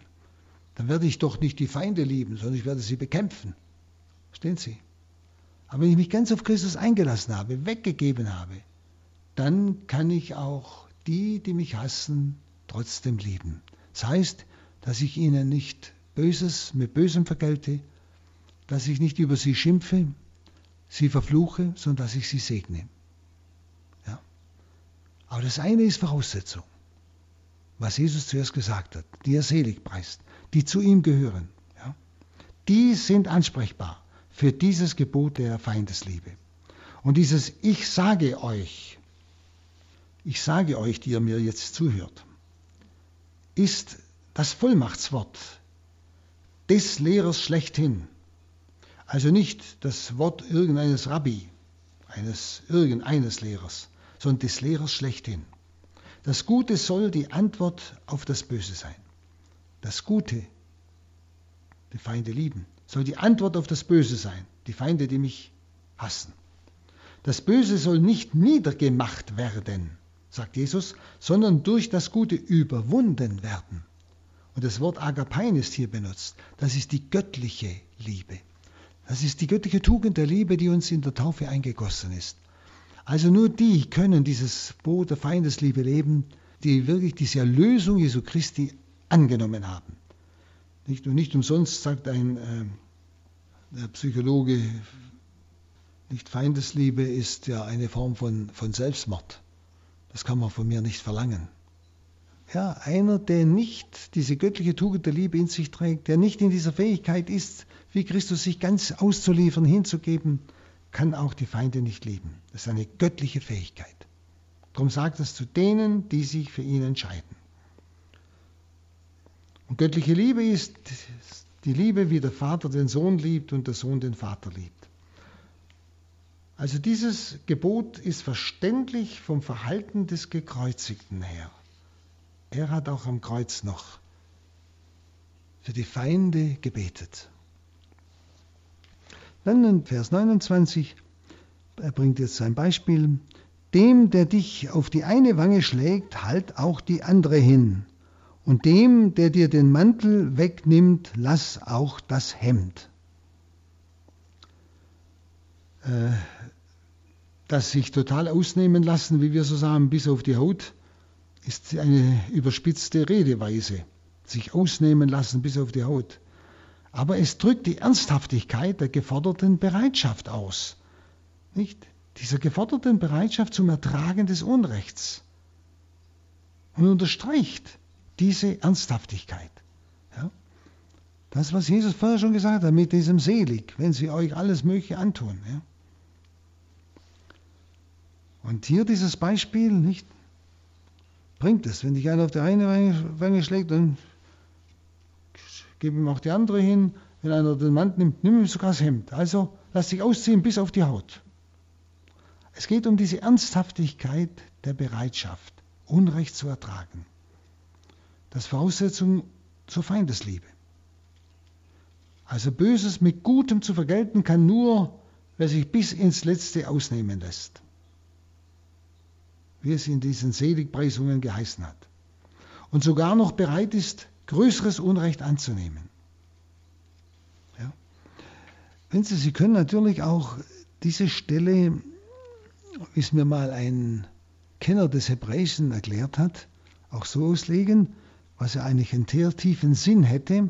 [SPEAKER 2] Dann werde ich doch nicht die Feinde lieben, sondern ich werde sie bekämpfen. Verstehen Sie? Aber wenn ich mich ganz auf Christus eingelassen habe, weggegeben habe, dann kann ich auch die, die mich hassen, trotzdem lieben. Das heißt, dass ich ihnen nicht Böses mit Bösem vergelte, dass ich nicht über sie schimpfe, sie verfluche, sondern dass ich sie segne. Aber das eine ist Voraussetzung, was Jesus zuerst gesagt hat, die er selig preist, die zu ihm gehören. Ja? Die sind ansprechbar für dieses Gebot der Feindesliebe. Und dieses Ich sage euch, ich sage euch, die ihr mir jetzt zuhört, ist das Vollmachtswort des Lehrers schlechthin. Also nicht das Wort irgendeines Rabbi, eines irgendeines Lehrers, sondern des Lehrers schlechthin. Das Gute soll die Antwort auf das Böse sein. Das Gute, die Feinde lieben, soll die Antwort auf das Böse sein, die Feinde, die mich hassen. Das Böse soll nicht niedergemacht werden, sagt Jesus, sondern durch das Gute überwunden werden. Und das Wort Agapein ist hier benutzt. Das ist die göttliche Liebe. Das ist die göttliche Tugend der Liebe, die uns in der Taufe eingegossen ist. Also nur die können dieses Boot der Feindesliebe leben, die wirklich diese Erlösung Jesu Christi angenommen haben. Nicht, und nicht umsonst sagt ein äh, Psychologe, nicht Feindesliebe ist ja eine Form von, von Selbstmord. Das kann man von mir nicht verlangen. Ja, einer, der nicht diese göttliche Tugend der Liebe in sich trägt, der nicht in dieser Fähigkeit ist, wie Christus sich ganz auszuliefern, hinzugeben, kann auch die Feinde nicht lieben. Das ist eine göttliche Fähigkeit. Darum sagt es zu denen, die sich für ihn entscheiden. Und göttliche Liebe ist die Liebe, wie der Vater den Sohn liebt und der Sohn den Vater liebt. Also dieses Gebot ist verständlich vom Verhalten des Gekreuzigten her. Er hat auch am Kreuz noch für die Feinde gebetet. Dann in Vers 29, er bringt jetzt ein Beispiel. Dem, der dich auf die eine Wange schlägt, halt auch die andere hin. Und dem, der dir den Mantel wegnimmt, lass auch das Hemd. Äh, das sich total ausnehmen lassen, wie wir so sagen, bis auf die Haut, ist eine überspitzte Redeweise. sich ausnehmen lassen bis auf die Haut. Aber es drückt die Ernsthaftigkeit der geforderten Bereitschaft aus. Nicht? Dieser geforderten Bereitschaft zum Ertragen des Unrechts. Und unterstreicht diese Ernsthaftigkeit. Ja? Das, was Jesus vorher schon gesagt hat, mit diesem Selig, wenn sie euch alles Mögliche antun. Ja? Und hier dieses Beispiel, nicht? Bringt es. Wenn dich einer auf die eine Wange schlägt, dann gib ihm auch die andere hin. Wenn einer den Mann nimmt, nimm ihm sogar das Hemd. Also lass dich ausziehen bis auf die Haut. Es geht um diese Ernsthaftigkeit der Bereitschaft, Unrecht zu ertragen. Das Voraussetzung zur Feindesliebe. Also Böses mit Gutem zu vergelten kann nur, wer sich bis ins Letzte ausnehmen lässt wie es in diesen Seligpreisungen geheißen hat. Und sogar noch bereit ist, größeres Unrecht anzunehmen. Ja. Wenn Sie, Sie können natürlich auch diese Stelle, wie es mir mal ein Kenner des Hebräischen erklärt hat, auch so auslegen, was ja eigentlich einen sehr tiefen Sinn hätte.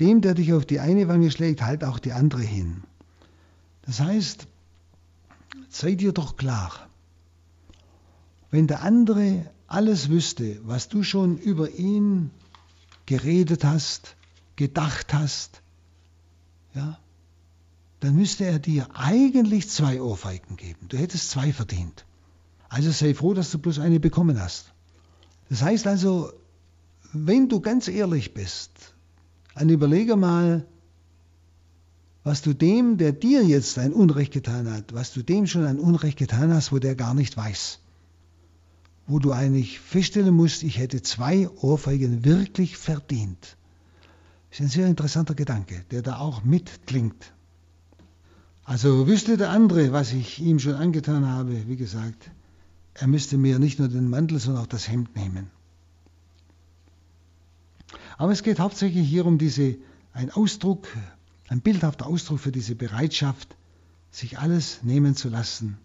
[SPEAKER 2] Dem, der dich auf die eine Wange schlägt, halt auch die andere hin. Das heißt, sei dir doch klar, wenn der andere alles wüsste, was du schon über ihn geredet hast, gedacht hast, ja, dann müsste er dir eigentlich zwei Ohrfeigen geben. Du hättest zwei verdient. Also sei froh, dass du bloß eine bekommen hast. Das heißt also, wenn du ganz ehrlich bist, dann überlege mal, was du dem, der dir jetzt ein Unrecht getan hat, was du dem schon ein Unrecht getan hast, wo der gar nicht weiß wo du eigentlich feststellen musst, ich hätte zwei Ohrfeigen wirklich verdient. Das ist ein sehr interessanter Gedanke, der da auch mitklingt. Also wüsste der andere, was ich ihm schon angetan habe, wie gesagt, er müsste mir nicht nur den Mantel, sondern auch das Hemd nehmen. Aber es geht hauptsächlich hier um diese, ein Ausdruck, ein bildhafter Ausdruck für diese Bereitschaft, sich alles nehmen zu lassen,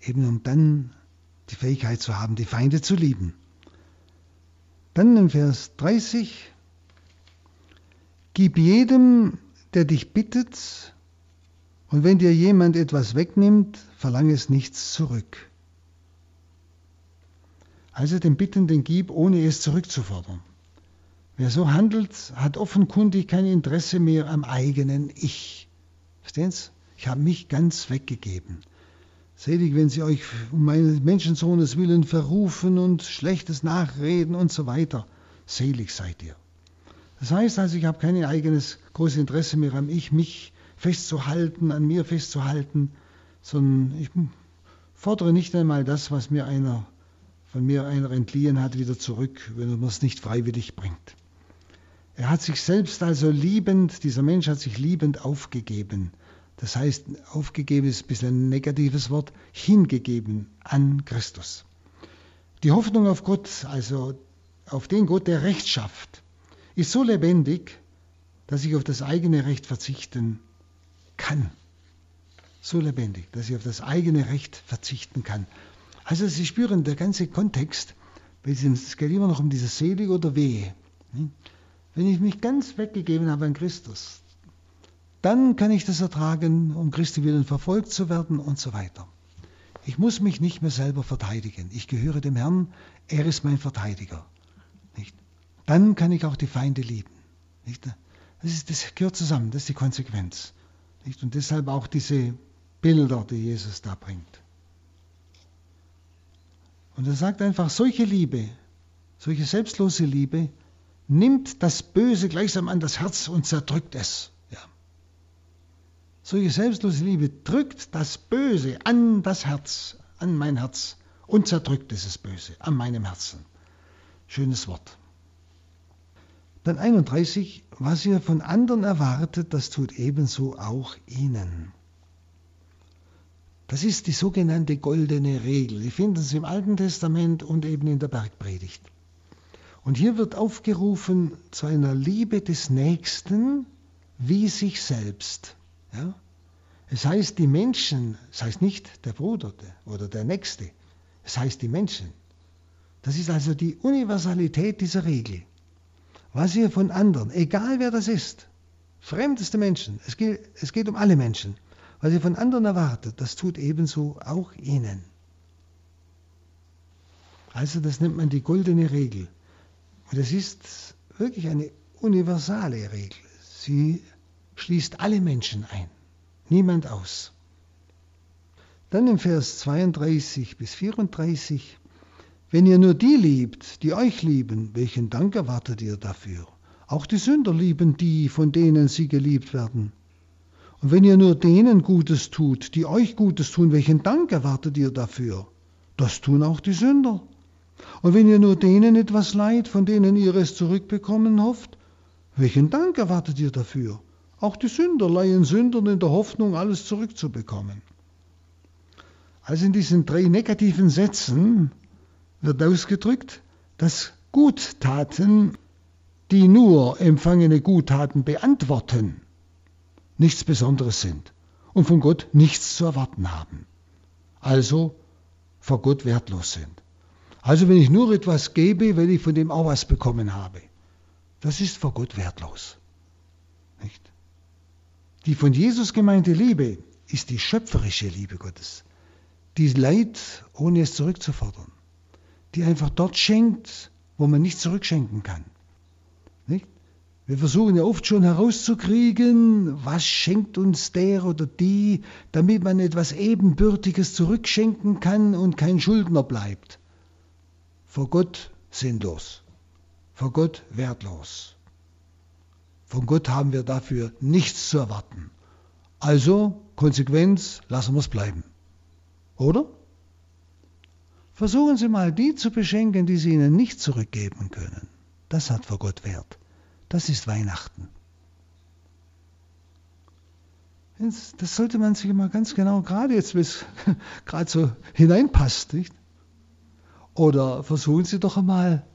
[SPEAKER 2] eben um dann die Fähigkeit zu haben, die Feinde zu lieben. Dann in Vers 30, gib jedem, der dich bittet, und wenn dir jemand etwas wegnimmt, verlange es nichts zurück. Also dem Bittenden gib, ohne es zurückzufordern. Wer so handelt, hat offenkundig kein Interesse mehr am eigenen Ich. Verstehen Sie? Ich habe mich ganz weggegeben. Selig, wenn sie euch um meines Menschensohnes willen verrufen und schlechtes nachreden und so weiter. Selig seid ihr. Das heißt also, ich habe kein eigenes großes Interesse mehr am Ich, mich festzuhalten, an mir festzuhalten, sondern ich fordere nicht einmal das, was mir einer von mir einer entliehen hat, wieder zurück, wenn er es nicht freiwillig bringt. Er hat sich selbst also liebend, dieser Mensch hat sich liebend aufgegeben. Das heißt, aufgegeben ist ein bisschen ein negatives Wort, hingegeben an Christus. Die Hoffnung auf Gott, also auf den Gott, der Recht schafft, ist so lebendig, dass ich auf das eigene Recht verzichten kann. So lebendig, dass ich auf das eigene Recht verzichten kann. Also Sie spüren, der ganze Kontext, es geht immer noch um dieses Selig oder Wehe. Wenn ich mich ganz weggegeben habe an Christus, dann kann ich das ertragen, um Christi willen verfolgt zu werden und so weiter. Ich muss mich nicht mehr selber verteidigen. Ich gehöre dem Herrn, er ist mein Verteidiger. Nicht? Dann kann ich auch die Feinde lieben. Nicht? Das, ist, das gehört zusammen, das ist die Konsequenz. Nicht? Und deshalb auch diese Bilder, die Jesus da bringt. Und er sagt einfach, solche Liebe, solche selbstlose Liebe nimmt das Böse gleichsam an das Herz und zerdrückt es. Solche selbstlose Liebe drückt das Böse an das Herz, an mein Herz und zerdrückt dieses Böse an meinem Herzen. Schönes Wort. Dann 31, was ihr von anderen erwartet, das tut ebenso auch ihnen. Das ist die sogenannte goldene Regel. Die finden Sie im Alten Testament und eben in der Bergpredigt. Und hier wird aufgerufen zu einer Liebe des Nächsten wie sich selbst. Ja? Es heißt die Menschen, es heißt nicht der Bruder oder der Nächste, es heißt die Menschen. Das ist also die Universalität dieser Regel. Was ihr von anderen, egal wer das ist, fremdeste Menschen, es geht, es geht um alle Menschen, was ihr von anderen erwartet, das tut ebenso auch ihnen. Also das nennt man die goldene Regel. Und es ist wirklich eine universale Regel. Sie schließt alle Menschen ein, niemand aus. Dann im Vers 32 bis 34, wenn ihr nur die liebt, die euch lieben, welchen Dank erwartet ihr dafür? Auch die Sünder lieben die, von denen sie geliebt werden. Und wenn ihr nur denen Gutes tut, die euch Gutes tun, welchen Dank erwartet ihr dafür? Das tun auch die Sünder. Und wenn ihr nur denen etwas leiht, von denen ihr es zurückbekommen hofft, welchen Dank erwartet ihr dafür? Auch die Sünder leihen Sündern in der Hoffnung, alles zurückzubekommen. Also in diesen drei negativen Sätzen wird ausgedrückt, dass Guttaten, die nur empfangene Guttaten beantworten, nichts Besonderes sind und von Gott nichts zu erwarten haben. Also vor Gott wertlos sind. Also wenn ich nur etwas gebe, weil ich von dem auch was bekommen habe, das ist vor Gott wertlos. Nicht? Die von Jesus gemeinte Liebe ist die schöpferische Liebe Gottes, die Leid, ohne es zurückzufordern, die einfach dort schenkt, wo man nicht zurückschenken kann. Wir versuchen ja oft schon herauszukriegen, was schenkt uns der oder die, damit man etwas Ebenbürtiges zurückschenken kann und kein Schuldner bleibt vor Gott sinnlos, vor Gott wertlos. Von Gott haben wir dafür nichts zu erwarten. Also, Konsequenz, lassen wir es bleiben. Oder? Versuchen Sie mal, die zu beschenken, die Sie Ihnen nicht zurückgeben können. Das hat vor Gott Wert. Das ist Weihnachten. Das sollte man sich mal ganz genau, gerade jetzt, wie es [LAUGHS] gerade so hineinpasst, nicht? Oder versuchen Sie doch einmal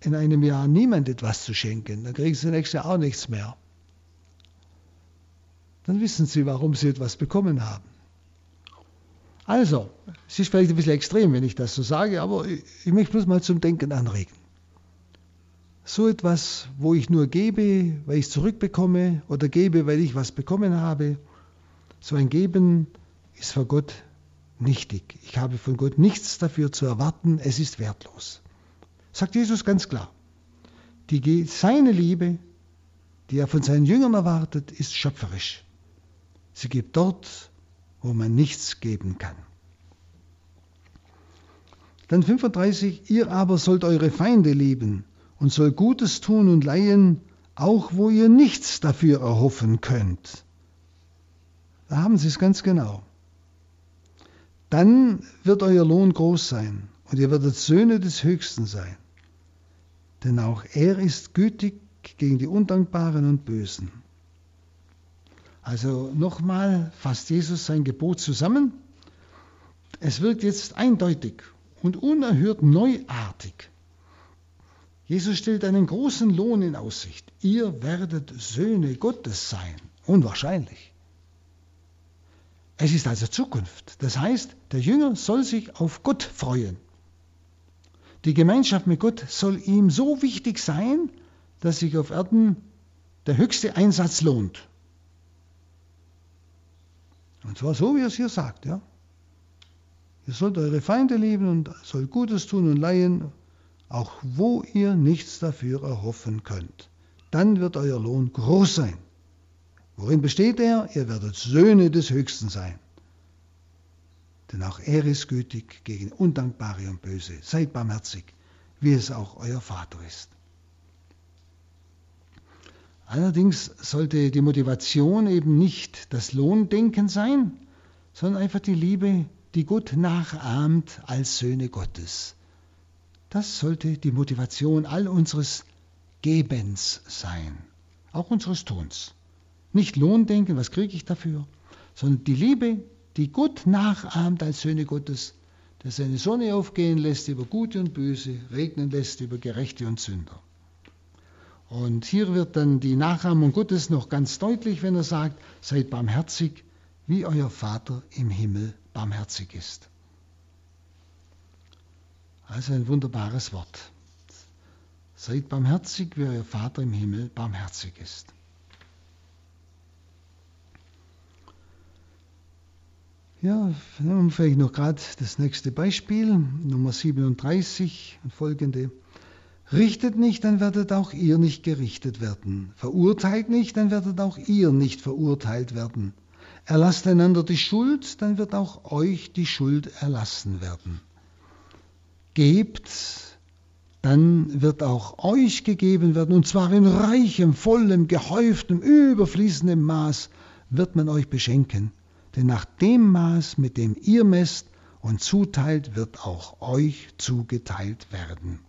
[SPEAKER 2] in einem Jahr niemand etwas zu schenken, dann kriegen Sie nächstes Jahr auch nichts mehr. Dann wissen Sie, warum Sie etwas bekommen haben. Also, es ist vielleicht ein bisschen extrem, wenn ich das so sage, aber ich, ich möchte bloß mal zum Denken anregen. So etwas, wo ich nur gebe, weil ich es zurückbekomme oder gebe, weil ich was bekommen habe, so ein Geben ist vor Gott nichtig. Ich habe von Gott nichts dafür zu erwarten, es ist wertlos. Sagt Jesus ganz klar. Die, seine Liebe, die er von seinen Jüngern erwartet, ist schöpferisch. Sie gibt dort, wo man nichts geben kann. Dann 35, ihr aber sollt eure Feinde lieben und soll Gutes tun und leihen, auch wo ihr nichts dafür erhoffen könnt. Da haben Sie es ganz genau dann wird euer Lohn groß sein und ihr werdet Söhne des Höchsten sein. Denn auch er ist gütig gegen die Undankbaren und Bösen. Also nochmal fasst Jesus sein Gebot zusammen. Es wirkt jetzt eindeutig und unerhört neuartig. Jesus stellt einen großen Lohn in Aussicht. Ihr werdet Söhne Gottes sein. Unwahrscheinlich. Es ist also Zukunft. Das heißt, der Jünger soll sich auf Gott freuen. Die Gemeinschaft mit Gott soll ihm so wichtig sein, dass sich auf Erden der höchste Einsatz lohnt. Und zwar so, wie er es hier sagt. Ja? Ihr sollt eure Feinde lieben und sollt Gutes tun und leihen, auch wo ihr nichts dafür erhoffen könnt. Dann wird euer Lohn groß sein. Worin besteht er? Ihr werdet Söhne des Höchsten sein. Denn auch er ist gütig gegen Undankbare und Böse. Seid barmherzig, wie es auch euer Vater ist. Allerdings sollte die Motivation eben nicht das Lohndenken sein, sondern einfach die Liebe, die Gott nachahmt als Söhne Gottes. Das sollte die Motivation all unseres Gebens sein, auch unseres Tuns. Nicht Lohndenken, was kriege ich dafür, sondern die Liebe, die Gott nachahmt als Söhne Gottes, der seine Sonne aufgehen lässt über Gute und Böse, regnen lässt über Gerechte und Sünder. Und hier wird dann die Nachahmung Gottes noch ganz deutlich, wenn er sagt, seid barmherzig, wie euer Vater im Himmel barmherzig ist. Also ein wunderbares Wort. Seid barmherzig, wie euer Vater im Himmel barmherzig ist. Ja, wir vielleicht noch gerade das nächste Beispiel, Nummer 37 und folgende. Richtet nicht, dann werdet auch ihr nicht gerichtet werden. Verurteilt nicht, dann werdet auch ihr nicht verurteilt werden. Erlasst einander die Schuld, dann wird auch euch die Schuld erlassen werden. Gebt, dann wird auch euch gegeben werden, und zwar in reichem, vollem, gehäuftem, überfließendem Maß wird man euch beschenken. Denn nach dem Maß, mit dem ihr messt und zuteilt, wird auch euch zugeteilt werden.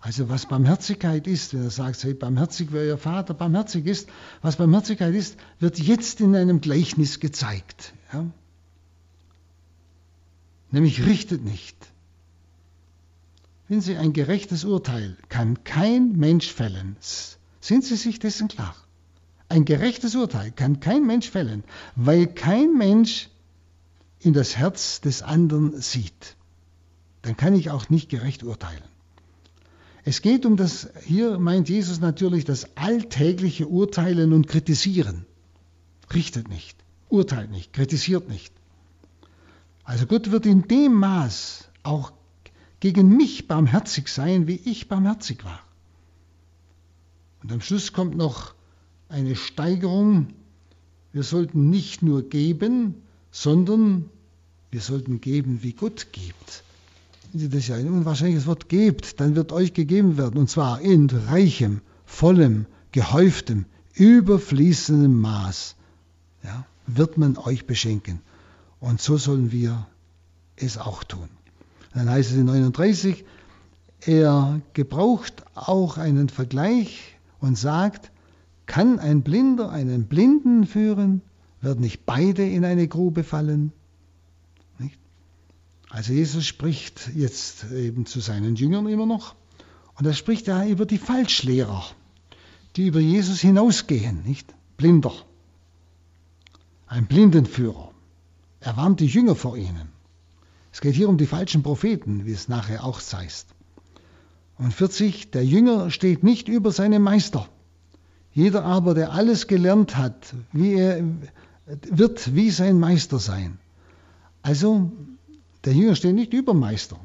[SPEAKER 2] Also was Barmherzigkeit ist, wenn er sagt, seid barmherzig, wie euer Vater barmherzig ist, was Barmherzigkeit ist, wird jetzt in einem Gleichnis gezeigt. Ja? Nämlich richtet nicht. Wenn Sie ein gerechtes Urteil kann kein Mensch fällen. Sind Sie sich dessen klar? Ein gerechtes Urteil kann kein Mensch fällen, weil kein Mensch in das Herz des anderen sieht. Dann kann ich auch nicht gerecht urteilen. Es geht um das, hier meint Jesus natürlich das alltägliche Urteilen und Kritisieren. Richtet nicht, urteilt nicht, kritisiert nicht. Also Gott wird in dem Maß auch gegen mich barmherzig sein, wie ich barmherzig war. Und am Schluss kommt noch eine Steigerung. Wir sollten nicht nur geben, sondern wir sollten geben, wie Gott gibt. Wenn Sie das ja ein unwahrscheinliches Wort gebt, dann wird euch gegeben werden, und zwar in reichem, vollem, gehäuftem, überfließendem Maß, ja, wird man euch beschenken. Und so sollen wir es auch tun. Dann heißt es in 39, er gebraucht auch einen Vergleich und sagt, kann ein Blinder einen Blinden führen? Werden nicht beide in eine Grube fallen? Nicht? Also Jesus spricht jetzt eben zu seinen Jüngern immer noch. Und er spricht da über die Falschlehrer, die über Jesus hinausgehen, nicht? Blinder. Ein Blindenführer. Er warnt die Jünger vor ihnen. Es geht hier um die falschen Propheten, wie es nachher auch heißt. Und 40, der Jünger steht nicht über seinem Meister. Jeder aber, der alles gelernt hat, wie er, wird wie sein Meister sein. Also, der Jünger steht nicht über Meister.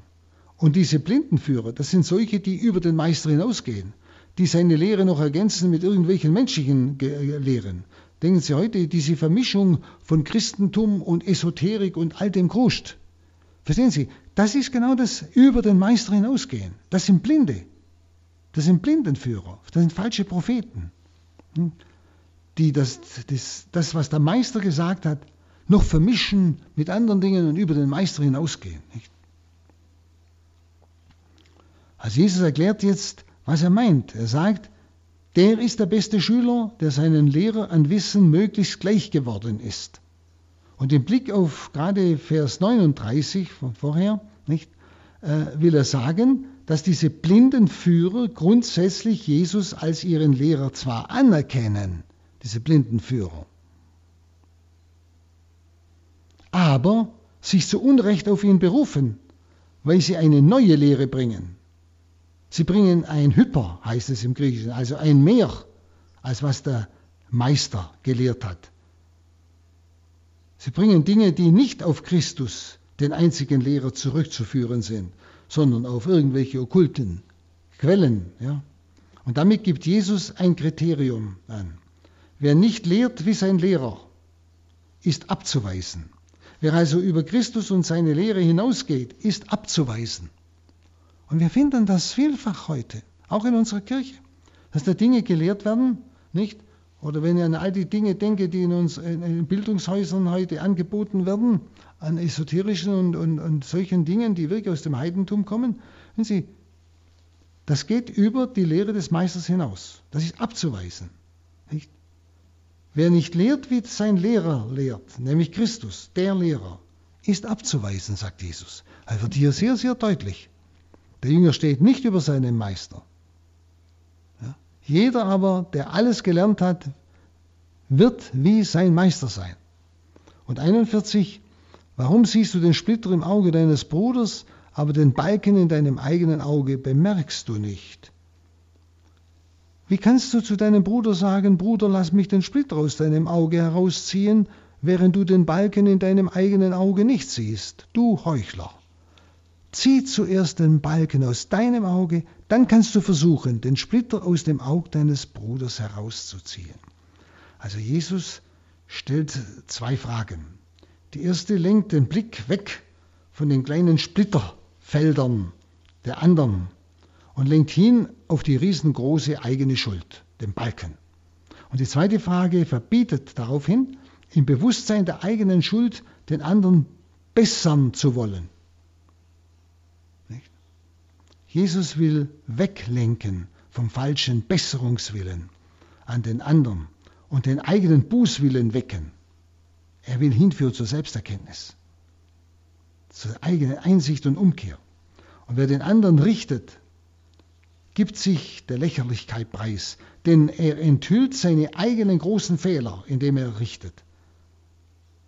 [SPEAKER 2] Und diese Blindenführer, das sind solche, die über den Meister hinausgehen, die seine Lehre noch ergänzen mit irgendwelchen menschlichen Lehren. Denken Sie heute, diese Vermischung von Christentum und Esoterik und all dem Kruscht. Verstehen Sie, das ist genau das über den Meister hinausgehen. Das sind Blinde. Das sind Blindenführer. Das sind falsche Propheten die das, das, das, was der Meister gesagt hat, noch vermischen mit anderen Dingen und über den Meister hinausgehen. Nicht? Also Jesus erklärt jetzt, was er meint. Er sagt, der ist der beste Schüler, der seinen Lehrer an Wissen möglichst gleich geworden ist. Und im Blick auf gerade Vers 39 von vorher, nicht, äh, will er sagen, dass diese blinden Führer grundsätzlich Jesus als ihren Lehrer zwar anerkennen, diese blinden Führer, aber sich zu Unrecht auf ihn berufen, weil sie eine neue Lehre bringen. Sie bringen ein Hyper, heißt es im Griechischen, also ein Mehr, als was der Meister gelehrt hat. Sie bringen Dinge, die nicht auf Christus, den einzigen Lehrer, zurückzuführen sind, sondern auf irgendwelche okkulten Quellen. Ja? Und damit gibt Jesus ein Kriterium an. Wer nicht lehrt wie sein Lehrer, ist abzuweisen. Wer also über Christus und seine Lehre hinausgeht, ist abzuweisen. Und wir finden das vielfach heute, auch in unserer Kirche, dass da Dinge gelehrt werden, nicht? Oder wenn ich an all die Dinge denke, die in uns in Bildungshäusern heute angeboten werden, an esoterischen und, und, und solchen Dingen, die wirklich aus dem Heidentum kommen, wenn Sie, das geht über die Lehre des Meisters hinaus. Das ist abzuweisen. Nicht? Wer nicht lehrt, wie sein Lehrer lehrt, nämlich Christus, der Lehrer, ist abzuweisen, sagt Jesus. Er wird hier sehr, sehr deutlich. Der Jünger steht nicht über seinen Meister. Jeder aber, der alles gelernt hat, wird wie sein Meister sein. Und 41, warum siehst du den Splitter im Auge deines Bruders, aber den Balken in deinem eigenen Auge bemerkst du nicht. Wie kannst du zu deinem Bruder sagen, Bruder, lass mich den Splitter aus deinem Auge herausziehen, während du den Balken in deinem eigenen Auge nicht siehst, du Heuchler? Zieh zuerst den Balken aus deinem Auge, dann kannst du versuchen, den Splitter aus dem Auge deines Bruders herauszuziehen. Also Jesus stellt zwei Fragen. Die erste lenkt den Blick weg von den kleinen Splitterfeldern der anderen und lenkt hin auf die riesengroße eigene Schuld, den Balken. Und die zweite Frage verbietet darauf hin, im Bewusstsein der eigenen Schuld den anderen bessern zu wollen. Jesus will weglenken vom falschen Besserungswillen an den anderen und den eigenen Bußwillen wecken. Er will hinführen zur Selbsterkenntnis, zur eigenen Einsicht und Umkehr. Und wer den anderen richtet, gibt sich der Lächerlichkeit preis, denn er enthüllt seine eigenen großen Fehler, indem er richtet.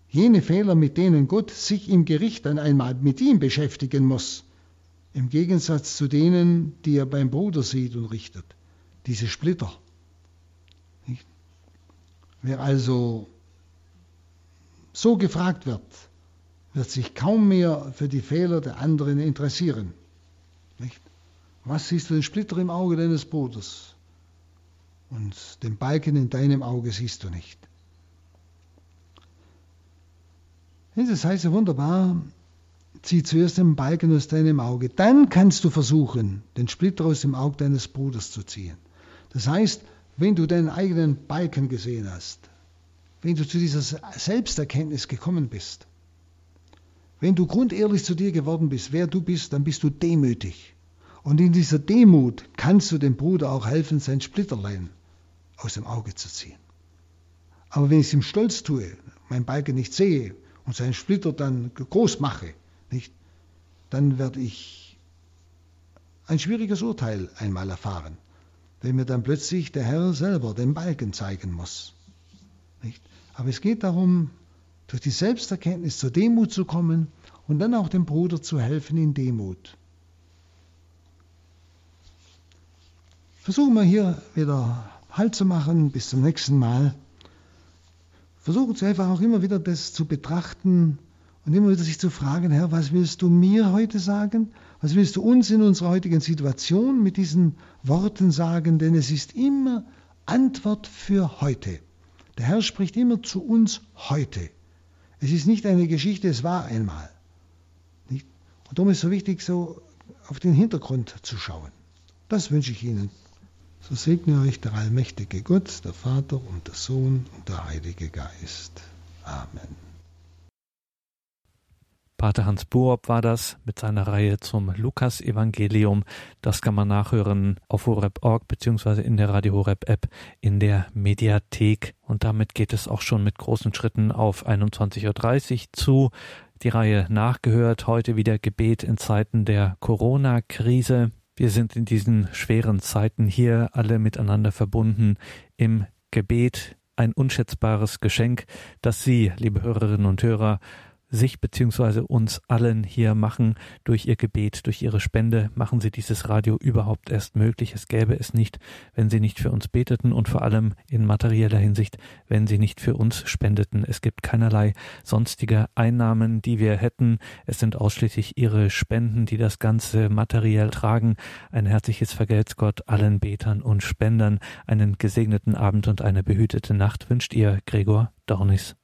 [SPEAKER 2] Jene Fehler, mit denen Gott sich im Gericht dann einmal mit ihm beschäftigen muss, im Gegensatz zu denen, die er beim Bruder sieht und richtet, diese Splitter. Wer also so gefragt wird, wird sich kaum mehr für die Fehler der anderen interessieren. Nicht? Was siehst du den Splitter im Auge deines Bruders? Und den Balken in deinem Auge siehst du nicht. Das heißt ja wunderbar, zieh zuerst den Balken aus deinem Auge, dann kannst du versuchen, den Splitter aus dem Auge deines Bruders zu ziehen. Das heißt, wenn du deinen eigenen Balken gesehen hast, wenn du zu dieser Selbsterkenntnis gekommen bist, wenn du grundehrlich zu dir geworden bist, wer du bist, dann bist du demütig. Und in dieser Demut kannst du dem Bruder auch helfen, sein Splitterlein aus dem Auge zu ziehen. Aber wenn ich es im Stolz tue, mein Balken nicht sehe und seinen Splitter dann groß mache, nicht, dann werde ich ein schwieriges Urteil einmal erfahren wenn mir dann plötzlich der Herr selber den Balken zeigen muss. Nicht? Aber es geht darum, durch die Selbsterkenntnis zur Demut zu kommen und dann auch dem Bruder zu helfen in Demut. Versuchen wir hier wieder Halt zu machen bis zum nächsten Mal. Versuchen Sie einfach auch immer wieder das zu betrachten und immer wieder sich zu fragen, Herr, was willst du mir heute sagen? Was willst du uns in unserer heutigen Situation mit diesen Worten sagen? Denn es ist immer Antwort für heute. Der Herr spricht immer zu uns heute. Es ist nicht eine Geschichte, es war einmal. Und darum ist es so wichtig, so auf den Hintergrund zu schauen. Das wünsche ich Ihnen. So segne euch der allmächtige Gott, der Vater und der Sohn und der Heilige Geist. Amen.
[SPEAKER 1] Pater Hans Buob war das mit seiner Reihe zum Lukas-Evangelium. Das kann man nachhören auf horeb.org beziehungsweise in der Radio Horeb App in der Mediathek. Und damit geht es auch schon mit großen Schritten auf 21.30 Uhr zu. Die Reihe nachgehört, heute wieder Gebet in Zeiten der Corona-Krise. Wir sind in diesen schweren Zeiten hier alle miteinander verbunden im Gebet. Ein unschätzbares Geschenk, das Sie, liebe Hörerinnen und Hörer, sich beziehungsweise uns allen hier machen. Durch ihr Gebet, durch ihre Spende machen sie dieses Radio überhaupt erst möglich. Es gäbe es nicht, wenn sie nicht für uns beteten und vor allem in materieller Hinsicht, wenn sie nicht für uns spendeten. Es gibt keinerlei sonstige Einnahmen, die wir hätten. Es sind ausschließlich ihre Spenden, die das Ganze materiell tragen. Ein herzliches Vergelt's Gott allen Betern und Spendern. Einen gesegneten Abend und eine behütete Nacht wünscht ihr Gregor Dornis.